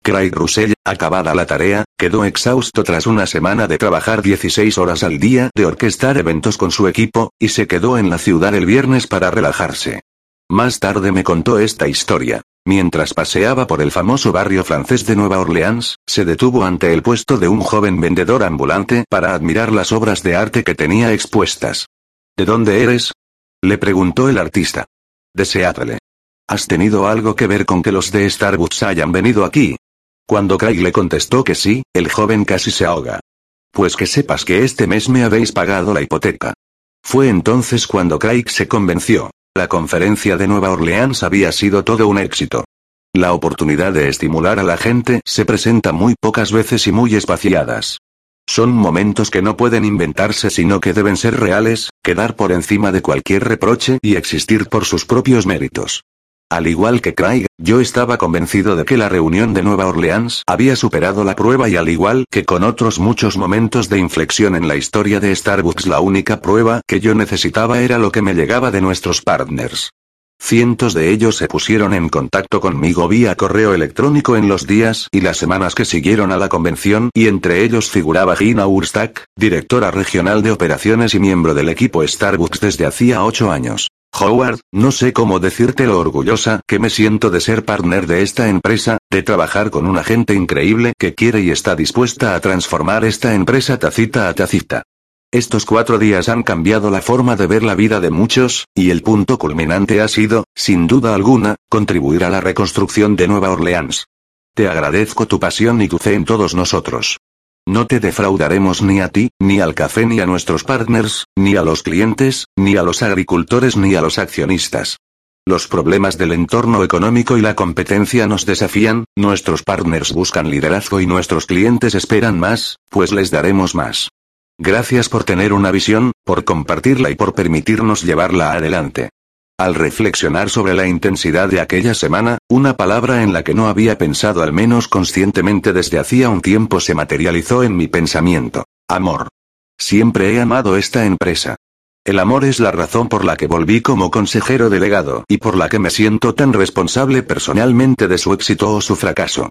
Craig Russell, acabada la tarea, quedó exhausto tras una semana de trabajar 16 horas al día de orquestar eventos con su equipo, y se quedó en la ciudad el viernes para relajarse. Más tarde me contó esta historia. Mientras paseaba por el famoso barrio francés de Nueva Orleans, se detuvo ante el puesto de un joven vendedor ambulante para admirar las obras de arte que tenía expuestas. ¿De dónde eres? Le preguntó el artista. De. ¿Has tenido algo que ver con que los de Starbucks hayan venido aquí? Cuando Craig le contestó que sí, el joven casi se ahoga. Pues que sepas que este mes me habéis pagado la hipoteca. Fue entonces cuando Craig se convenció. La conferencia de Nueva Orleans había sido todo un éxito. La oportunidad de estimular a la gente se presenta muy pocas veces y muy espaciadas. Son momentos que no pueden inventarse sino que deben ser reales, quedar por encima de cualquier reproche y existir por sus propios méritos. Al igual que Craig, yo estaba convencido de que la reunión de Nueva Orleans había superado la prueba y al igual que con otros muchos momentos de inflexión en la historia de Starbucks la única prueba que yo necesitaba era lo que me llegaba de nuestros partners. Cientos de ellos se pusieron en contacto conmigo vía correo electrónico en los días y las semanas que siguieron a la convención y entre ellos figuraba Gina Urstack, directora regional de operaciones y miembro del equipo Starbucks desde hacía ocho años. Howard, no sé cómo decirte lo orgullosa que me siento de ser partner de esta empresa, de trabajar con una gente increíble que quiere y está dispuesta a transformar esta empresa tacita a tacita. Estos cuatro días han cambiado la forma de ver la vida de muchos, y el punto culminante ha sido, sin duda alguna, contribuir a la reconstrucción de Nueva Orleans. Te agradezco tu pasión y tu fe en todos nosotros. No te defraudaremos ni a ti, ni al café, ni a nuestros partners, ni a los clientes, ni a los agricultores, ni a los accionistas. Los problemas del entorno económico y la competencia nos desafían, nuestros partners buscan liderazgo y nuestros clientes esperan más, pues les daremos más. Gracias por tener una visión, por compartirla y por permitirnos llevarla adelante. Al reflexionar sobre la intensidad de aquella semana, una palabra en la que no había pensado al menos conscientemente desde hacía un tiempo se materializó en mi pensamiento. Amor. Siempre he amado esta empresa. El amor es la razón por la que volví como consejero delegado y por la que me siento tan responsable personalmente de su éxito o su fracaso.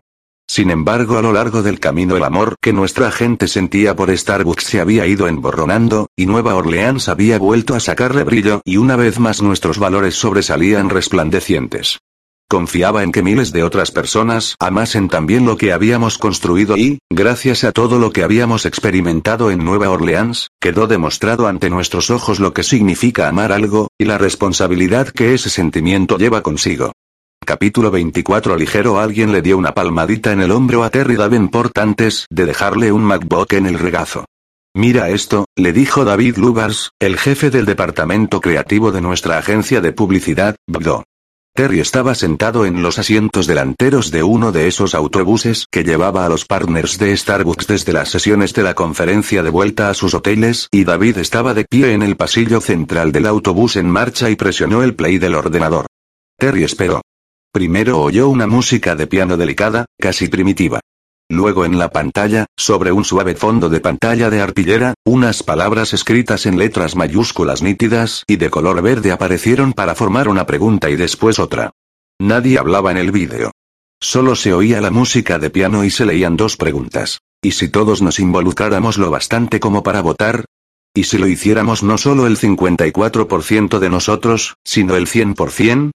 Sin embargo, a lo largo del camino el amor que nuestra gente sentía por Starbucks se había ido emborronando, y Nueva Orleans había vuelto a sacarle brillo, y una vez más nuestros valores sobresalían resplandecientes. Confiaba en que miles de otras personas amasen también lo que habíamos construido y, gracias a todo lo que habíamos experimentado en Nueva Orleans, quedó demostrado ante nuestros ojos lo que significa amar algo, y la responsabilidad que ese sentimiento lleva consigo. Capítulo 24 Ligero Alguien le dio una palmadita en el hombro a Terry Davenport antes de dejarle un MacBook en el regazo. Mira esto, le dijo David Lubars, el jefe del departamento creativo de nuestra agencia de publicidad, BDO. Terry estaba sentado en los asientos delanteros de uno de esos autobuses que llevaba a los partners de Starbucks desde las sesiones de la conferencia de vuelta a sus hoteles y David estaba de pie en el pasillo central del autobús en marcha y presionó el play del ordenador. Terry esperó. Primero oyó una música de piano delicada, casi primitiva. Luego en la pantalla, sobre un suave fondo de pantalla de arpillera, unas palabras escritas en letras mayúsculas nítidas y de color verde aparecieron para formar una pregunta y después otra. Nadie hablaba en el vídeo. Solo se oía la música de piano y se leían dos preguntas. ¿Y si todos nos involucráramos lo bastante como para votar? ¿Y si lo hiciéramos no solo el 54% de nosotros, sino el 100%?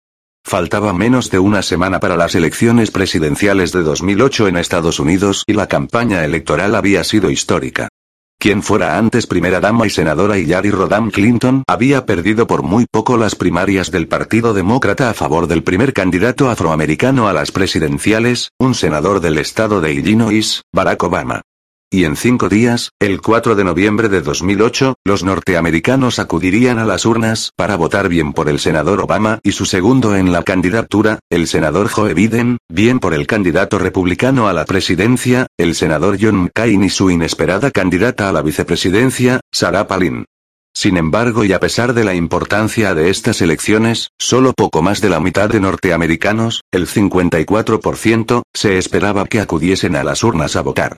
Faltaba menos de una semana para las elecciones presidenciales de 2008 en Estados Unidos y la campaña electoral había sido histórica. Quien fuera antes primera dama y senadora Hillary Rodham Clinton había perdido por muy poco las primarias del Partido Demócrata a favor del primer candidato afroamericano a las presidenciales, un senador del estado de Illinois, Barack Obama. Y en cinco días, el 4 de noviembre de 2008, los norteamericanos acudirían a las urnas para votar bien por el senador Obama y su segundo en la candidatura, el senador Joe Biden, bien por el candidato republicano a la presidencia, el senador John McCain y su inesperada candidata a la vicepresidencia, Sarah Palin. Sin embargo y a pesar de la importancia de estas elecciones, solo poco más de la mitad de norteamericanos, el 54%, se esperaba que acudiesen a las urnas a votar.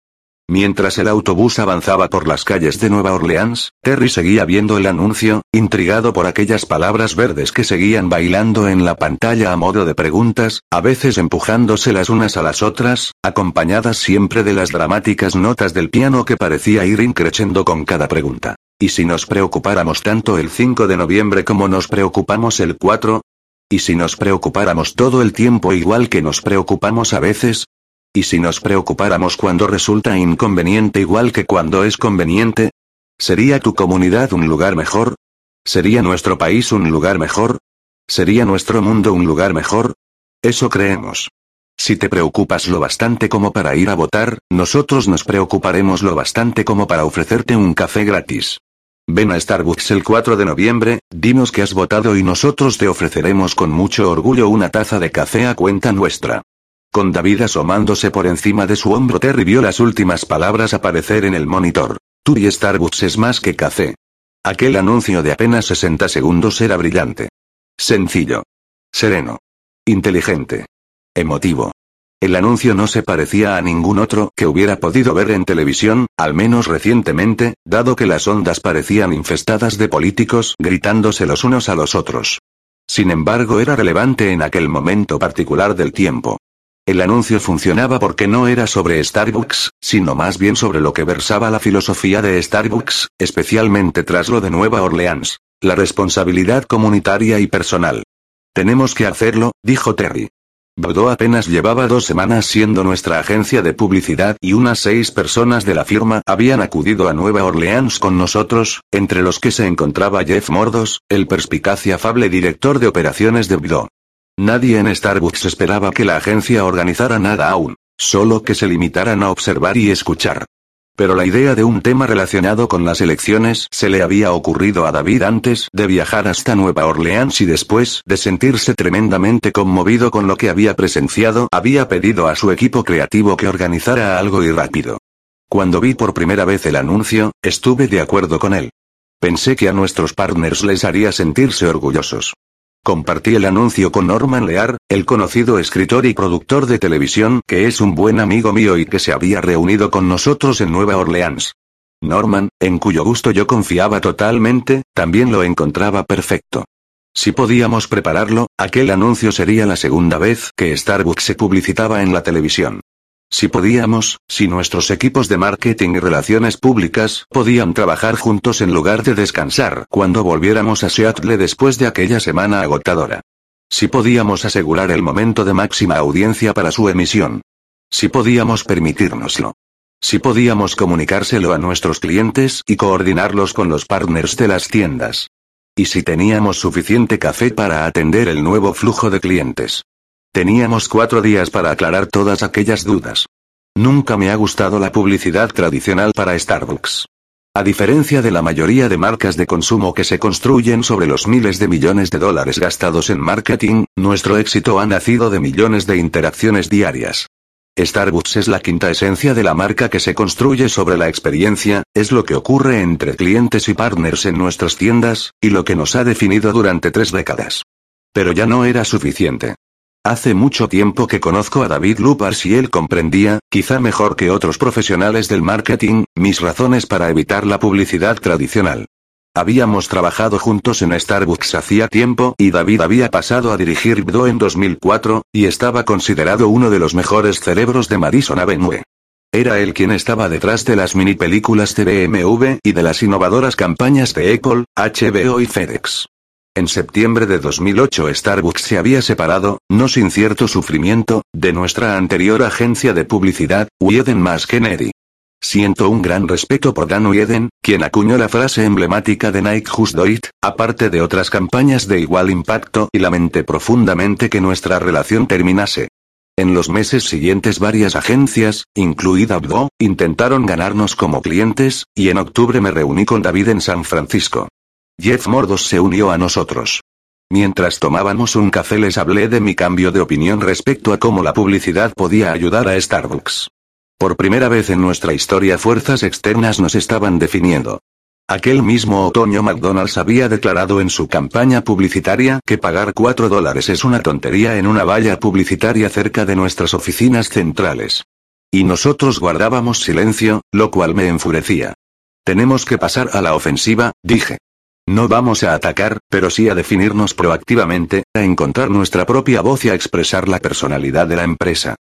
Mientras el autobús avanzaba por las calles de Nueva Orleans, Terry seguía viendo el anuncio, intrigado por aquellas palabras verdes que seguían bailando en la pantalla a modo de preguntas, a veces empujándose las unas a las otras, acompañadas siempre de las dramáticas notas del piano que parecía ir increciendo con cada pregunta. ¿Y si nos preocupáramos tanto el 5 de noviembre como nos preocupamos el 4? ¿Y si nos preocupáramos todo el tiempo igual que nos preocupamos a veces? ¿Y si nos preocupáramos cuando resulta inconveniente igual que cuando es conveniente? ¿Sería tu comunidad un lugar mejor? ¿Sería nuestro país un lugar mejor? ¿Sería nuestro mundo un lugar mejor? Eso creemos. Si te preocupas lo bastante como para ir a votar, nosotros nos preocuparemos lo bastante como para ofrecerte un café gratis. Ven a Starbucks el 4 de noviembre, dinos que has votado y nosotros te ofreceremos con mucho orgullo una taza de café a cuenta nuestra. Con David asomándose por encima de su hombro Terry vio las últimas palabras aparecer en el monitor. Tú y Starbucks es más que café. Aquel anuncio de apenas 60 segundos era brillante. Sencillo. Sereno. Inteligente. Emotivo. El anuncio no se parecía a ningún otro que hubiera podido ver en televisión, al menos recientemente, dado que las ondas parecían infestadas de políticos gritándose los unos a los otros. Sin embargo, era relevante en aquel momento particular del tiempo. El anuncio funcionaba porque no era sobre Starbucks, sino más bien sobre lo que versaba la filosofía de Starbucks, especialmente tras lo de Nueva Orleans. La responsabilidad comunitaria y personal. Tenemos que hacerlo, dijo Terry. Bordeaux apenas llevaba dos semanas siendo nuestra agencia de publicidad y unas seis personas de la firma habían acudido a Nueva Orleans con nosotros, entre los que se encontraba Jeff Mordos, el perspicaz y afable director de operaciones de Bordeaux. Nadie en Starbucks esperaba que la agencia organizara nada aún, solo que se limitaran a observar y escuchar. Pero la idea de un tema relacionado con las elecciones se le había ocurrido a David antes de viajar hasta Nueva Orleans y después de sentirse tremendamente conmovido con lo que había presenciado, había pedido a su equipo creativo que organizara algo y rápido. Cuando vi por primera vez el anuncio, estuve de acuerdo con él. Pensé que a nuestros partners les haría sentirse orgullosos. Compartí el anuncio con Norman Lear, el conocido escritor y productor de televisión que es un buen amigo mío y que se había reunido con nosotros en Nueva Orleans. Norman, en cuyo gusto yo confiaba totalmente, también lo encontraba perfecto. Si podíamos prepararlo, aquel anuncio sería la segunda vez que Starbucks se publicitaba en la televisión. Si podíamos, si nuestros equipos de marketing y relaciones públicas podían trabajar juntos en lugar de descansar cuando volviéramos a Seattle después de aquella semana agotadora. Si podíamos asegurar el momento de máxima audiencia para su emisión. Si podíamos permitírnoslo. Si podíamos comunicárselo a nuestros clientes y coordinarlos con los partners de las tiendas. Y si teníamos suficiente café para atender el nuevo flujo de clientes. Teníamos cuatro días para aclarar todas aquellas dudas. Nunca me ha gustado la publicidad tradicional para Starbucks. A diferencia de la mayoría de marcas de consumo que se construyen sobre los miles de millones de dólares gastados en marketing, nuestro éxito ha nacido de millones de interacciones diarias. Starbucks es la quinta esencia de la marca que se construye sobre la experiencia, es lo que ocurre entre clientes y partners en nuestras tiendas, y lo que nos ha definido durante tres décadas. Pero ya no era suficiente. Hace mucho tiempo que conozco a David Lupars y él comprendía, quizá mejor que otros profesionales del marketing, mis razones para evitar la publicidad tradicional. Habíamos trabajado juntos en Starbucks hacía tiempo y David había pasado a dirigir BDO en 2004, y estaba considerado uno de los mejores cerebros de Madison Avenue. Era él quien estaba detrás de las mini películas de y de las innovadoras campañas de Apple, HBO y FedEx. En septiembre de 2008 Starbucks se había separado, no sin cierto sufrimiento, de nuestra anterior agencia de publicidad, Wieden más Kennedy. Siento un gran respeto por Dan Wieden, quien acuñó la frase emblemática de Nike Just Do It, aparte de otras campañas de igual impacto, y lamenté profundamente que nuestra relación terminase. En los meses siguientes varias agencias, incluida Abdo, intentaron ganarnos como clientes, y en octubre me reuní con David en San Francisco. Jeff Mordos se unió a nosotros. Mientras tomábamos un café les hablé de mi cambio de opinión respecto a cómo la publicidad podía ayudar a Starbucks. Por primera vez en nuestra historia fuerzas externas nos estaban definiendo. Aquel mismo otoño McDonald's había declarado en su campaña publicitaria que pagar 4 dólares es una tontería en una valla publicitaria cerca de nuestras oficinas centrales. Y nosotros guardábamos silencio, lo cual me enfurecía. Tenemos que pasar a la ofensiva, dije. No vamos a atacar, pero sí a definirnos proactivamente, a encontrar nuestra propia voz y a expresar la personalidad de la empresa.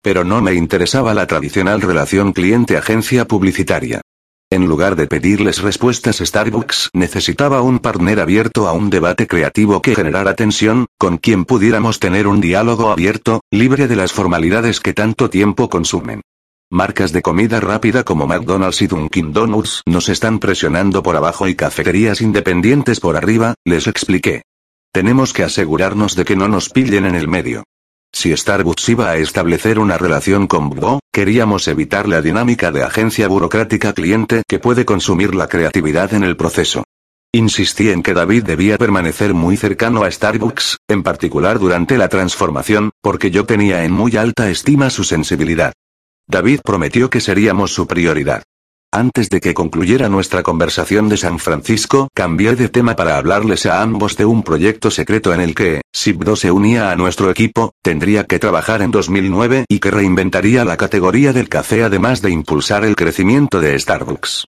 Pero no me interesaba la tradicional relación cliente-agencia publicitaria. En lugar de pedirles respuestas Starbucks necesitaba un partner abierto a un debate creativo que generara tensión, con quien pudiéramos tener un diálogo abierto, libre de las formalidades que tanto tiempo consumen. Marcas de comida rápida como McDonald's y Dunkin' Donuts nos están presionando por abajo y cafeterías independientes por arriba, les expliqué. Tenemos que asegurarnos de que no nos pillen en el medio. Si Starbucks iba a establecer una relación con Bgo, queríamos evitar la dinámica de agencia burocrática cliente que puede consumir la creatividad en el proceso. Insistí en que David debía permanecer muy cercano a Starbucks, en particular durante la transformación, porque yo tenía en muy alta estima su sensibilidad. David prometió que seríamos su prioridad. Antes de que concluyera nuestra conversación de San Francisco, cambié de tema para hablarles a ambos de un proyecto secreto en el que, si se unía a nuestro equipo, tendría que trabajar en 2009 y que reinventaría la categoría del café además de impulsar el crecimiento de Starbucks.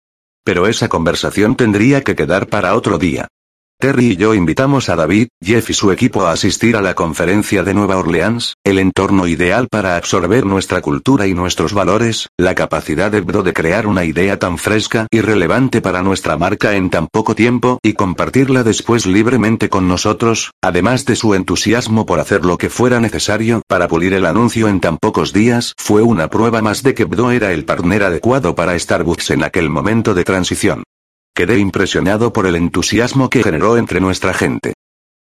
Pero esa conversación tendría que quedar para otro día. Terry y yo invitamos a David, Jeff y su equipo a asistir a la conferencia de Nueva Orleans, el entorno ideal para absorber nuestra cultura y nuestros valores, la capacidad de Bro de crear una idea tan fresca y relevante para nuestra marca en tan poco tiempo y compartirla después libremente con nosotros, además de su entusiasmo por hacer lo que fuera necesario para pulir el anuncio en tan pocos días, fue una prueba más de que Bro era el partner adecuado para Starbucks en aquel momento de transición. Quedé impresionado por el entusiasmo que generó entre nuestra gente.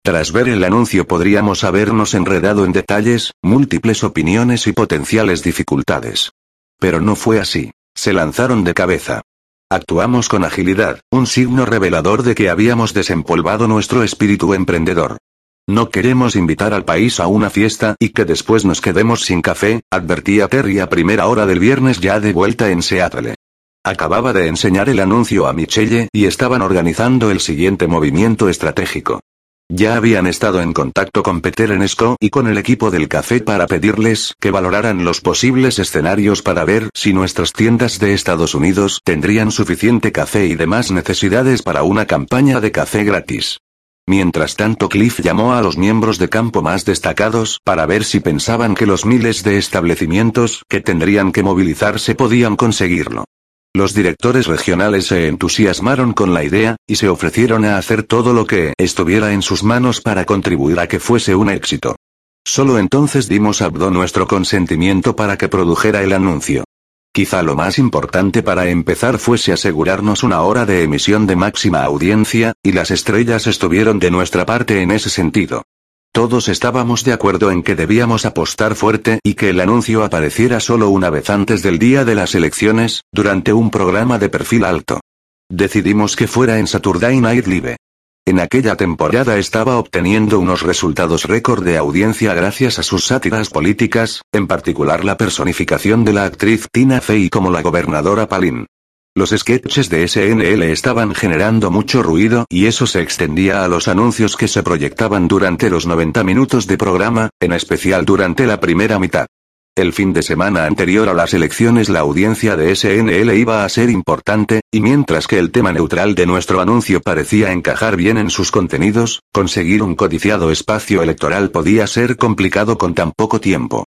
Tras ver el anuncio podríamos habernos enredado en detalles, múltiples opiniones y potenciales dificultades. Pero no fue así. Se lanzaron de cabeza. Actuamos con agilidad, un signo revelador de que habíamos desempolvado nuestro espíritu emprendedor. No queremos invitar al país a una fiesta y que después nos quedemos sin café, advertía Terry a primera hora del viernes ya de vuelta en Seattle. Acababa de enseñar el anuncio a Michelle y estaban organizando el siguiente movimiento estratégico. Ya habían estado en contacto con Peter Enesco y con el equipo del café para pedirles que valoraran los posibles escenarios para ver si nuestras tiendas de Estados Unidos tendrían suficiente café y demás necesidades para una campaña de café gratis. Mientras tanto Cliff llamó a los miembros de campo más destacados para ver si pensaban que los miles de establecimientos que tendrían que movilizarse podían conseguirlo. Los directores regionales se entusiasmaron con la idea, y se ofrecieron a hacer todo lo que estuviera en sus manos para contribuir a que fuese un éxito. Solo entonces dimos a Abdo nuestro consentimiento para que produjera el anuncio. Quizá lo más importante para empezar fuese asegurarnos una hora de emisión de máxima audiencia, y las estrellas estuvieron de nuestra parte en ese sentido. Todos estábamos de acuerdo en que debíamos apostar fuerte y que el anuncio apareciera solo una vez antes del día de las elecciones, durante un programa de perfil alto. Decidimos que fuera en Saturday Night Live. En aquella temporada estaba obteniendo unos resultados récord de audiencia gracias a sus sátiras políticas, en particular la personificación de la actriz Tina Fey como la gobernadora Palin. Los sketches de SNL estaban generando mucho ruido y eso se extendía a los anuncios que se proyectaban durante los 90 minutos de programa, en especial durante la primera mitad. El fin de semana anterior a las elecciones la audiencia de SNL iba a ser importante, y mientras que el tema neutral de nuestro anuncio parecía encajar bien en sus contenidos, conseguir un codiciado espacio electoral podía ser complicado con tan poco tiempo.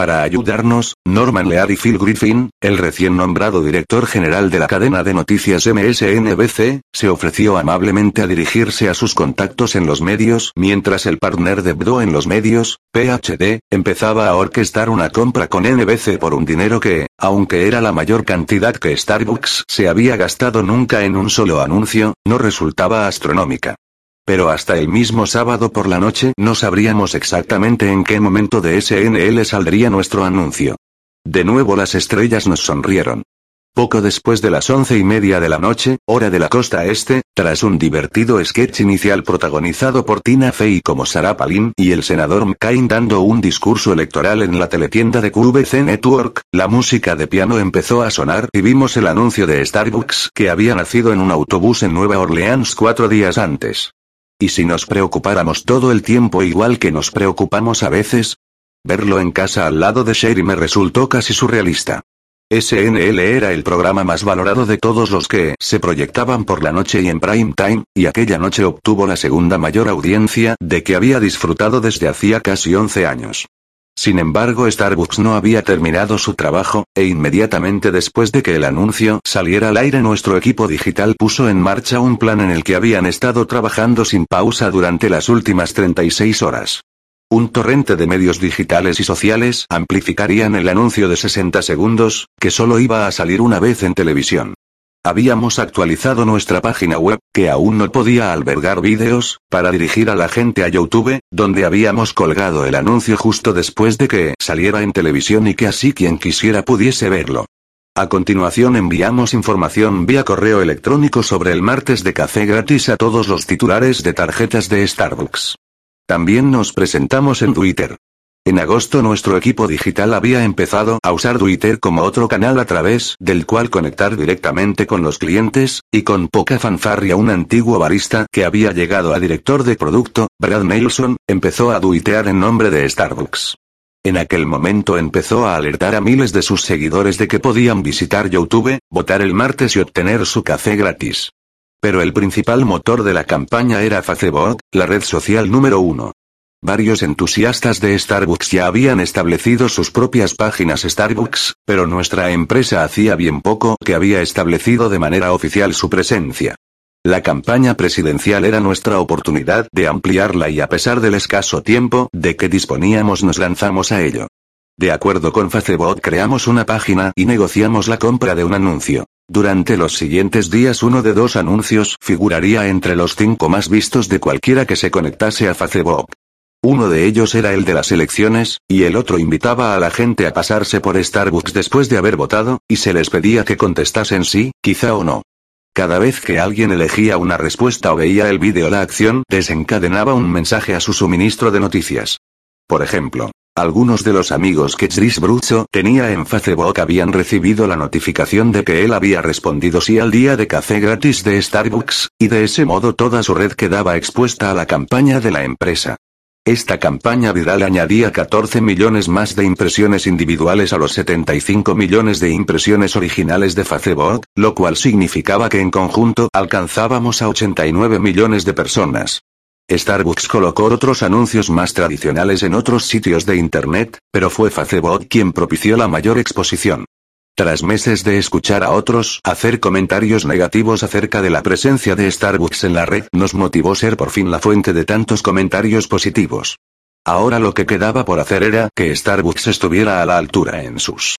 Para ayudarnos, Norman Lear y Phil Griffin, el recién nombrado director general de la cadena de noticias MSNBC, se ofreció amablemente a dirigirse a sus contactos en los medios, mientras el partner de Bdo en los medios, PhD, empezaba a orquestar una compra con NBC por un dinero que, aunque era la mayor cantidad que Starbucks se había gastado nunca en un solo anuncio, no resultaba astronómica. Pero hasta el mismo sábado por la noche no sabríamos exactamente en qué momento de SNL saldría nuestro anuncio. De nuevo las estrellas nos sonrieron. Poco después de las once y media de la noche, hora de la costa este, tras un divertido sketch inicial protagonizado por Tina Fey como Sarah Palin y el senador McCain dando un discurso electoral en la teletienda de QVC Network, la música de piano empezó a sonar y vimos el anuncio de Starbucks que había nacido en un autobús en Nueva Orleans cuatro días antes. ¿Y si nos preocupáramos todo el tiempo igual que nos preocupamos a veces? Verlo en casa al lado de Sherry me resultó casi surrealista. SNL era el programa más valorado de todos los que se proyectaban por la noche y en prime time, y aquella noche obtuvo la segunda mayor audiencia de que había disfrutado desde hacía casi 11 años. Sin embargo, Starbucks no había terminado su trabajo, e inmediatamente después de que el anuncio saliera al aire nuestro equipo digital puso en marcha un plan en el que habían estado trabajando sin pausa durante las últimas 36 horas. Un torrente de medios digitales y sociales amplificarían el anuncio de 60 segundos, que solo iba a salir una vez en televisión. Habíamos actualizado nuestra página web, que aún no podía albergar vídeos, para dirigir a la gente a YouTube, donde habíamos colgado el anuncio justo después de que saliera en televisión y que así quien quisiera pudiese verlo. A continuación enviamos información vía correo electrónico sobre el martes de café gratis a todos los titulares de tarjetas de Starbucks. También nos presentamos en Twitter. En agosto nuestro equipo digital había empezado a usar Twitter como otro canal a través del cual conectar directamente con los clientes, y con poca fanfarria un antiguo barista que había llegado a director de producto, Brad Nelson, empezó a tuitear en nombre de Starbucks. En aquel momento empezó a alertar a miles de sus seguidores de que podían visitar YouTube, votar el martes y obtener su café gratis. Pero el principal motor de la campaña era Facebook, la red social número uno. Varios entusiastas de Starbucks ya habían establecido sus propias páginas Starbucks, pero nuestra empresa hacía bien poco que había establecido de manera oficial su presencia. La campaña presidencial era nuestra oportunidad de ampliarla y a pesar del escaso tiempo de que disponíamos nos lanzamos a ello. De acuerdo con Facebook creamos una página y negociamos la compra de un anuncio. Durante los siguientes días uno de dos anuncios figuraría entre los cinco más vistos de cualquiera que se conectase a Facebook. Uno de ellos era el de las elecciones, y el otro invitaba a la gente a pasarse por Starbucks después de haber votado, y se les pedía que contestasen sí, quizá o no. Cada vez que alguien elegía una respuesta o veía el vídeo la acción desencadenaba un mensaje a su suministro de noticias. Por ejemplo, algunos de los amigos que Chris Brucho tenía en Facebook habían recibido la notificación de que él había respondido sí al día de café gratis de Starbucks, y de ese modo toda su red quedaba expuesta a la campaña de la empresa. Esta campaña viral añadía 14 millones más de impresiones individuales a los 75 millones de impresiones originales de Facebook, lo cual significaba que en conjunto alcanzábamos a 89 millones de personas. Starbucks colocó otros anuncios más tradicionales en otros sitios de Internet, pero fue Facebook quien propició la mayor exposición. Tras meses de escuchar a otros hacer comentarios negativos acerca de la presencia de Starbucks en la red, nos motivó ser por fin la fuente de tantos comentarios positivos. Ahora lo que quedaba por hacer era que Starbucks estuviera a la altura en sus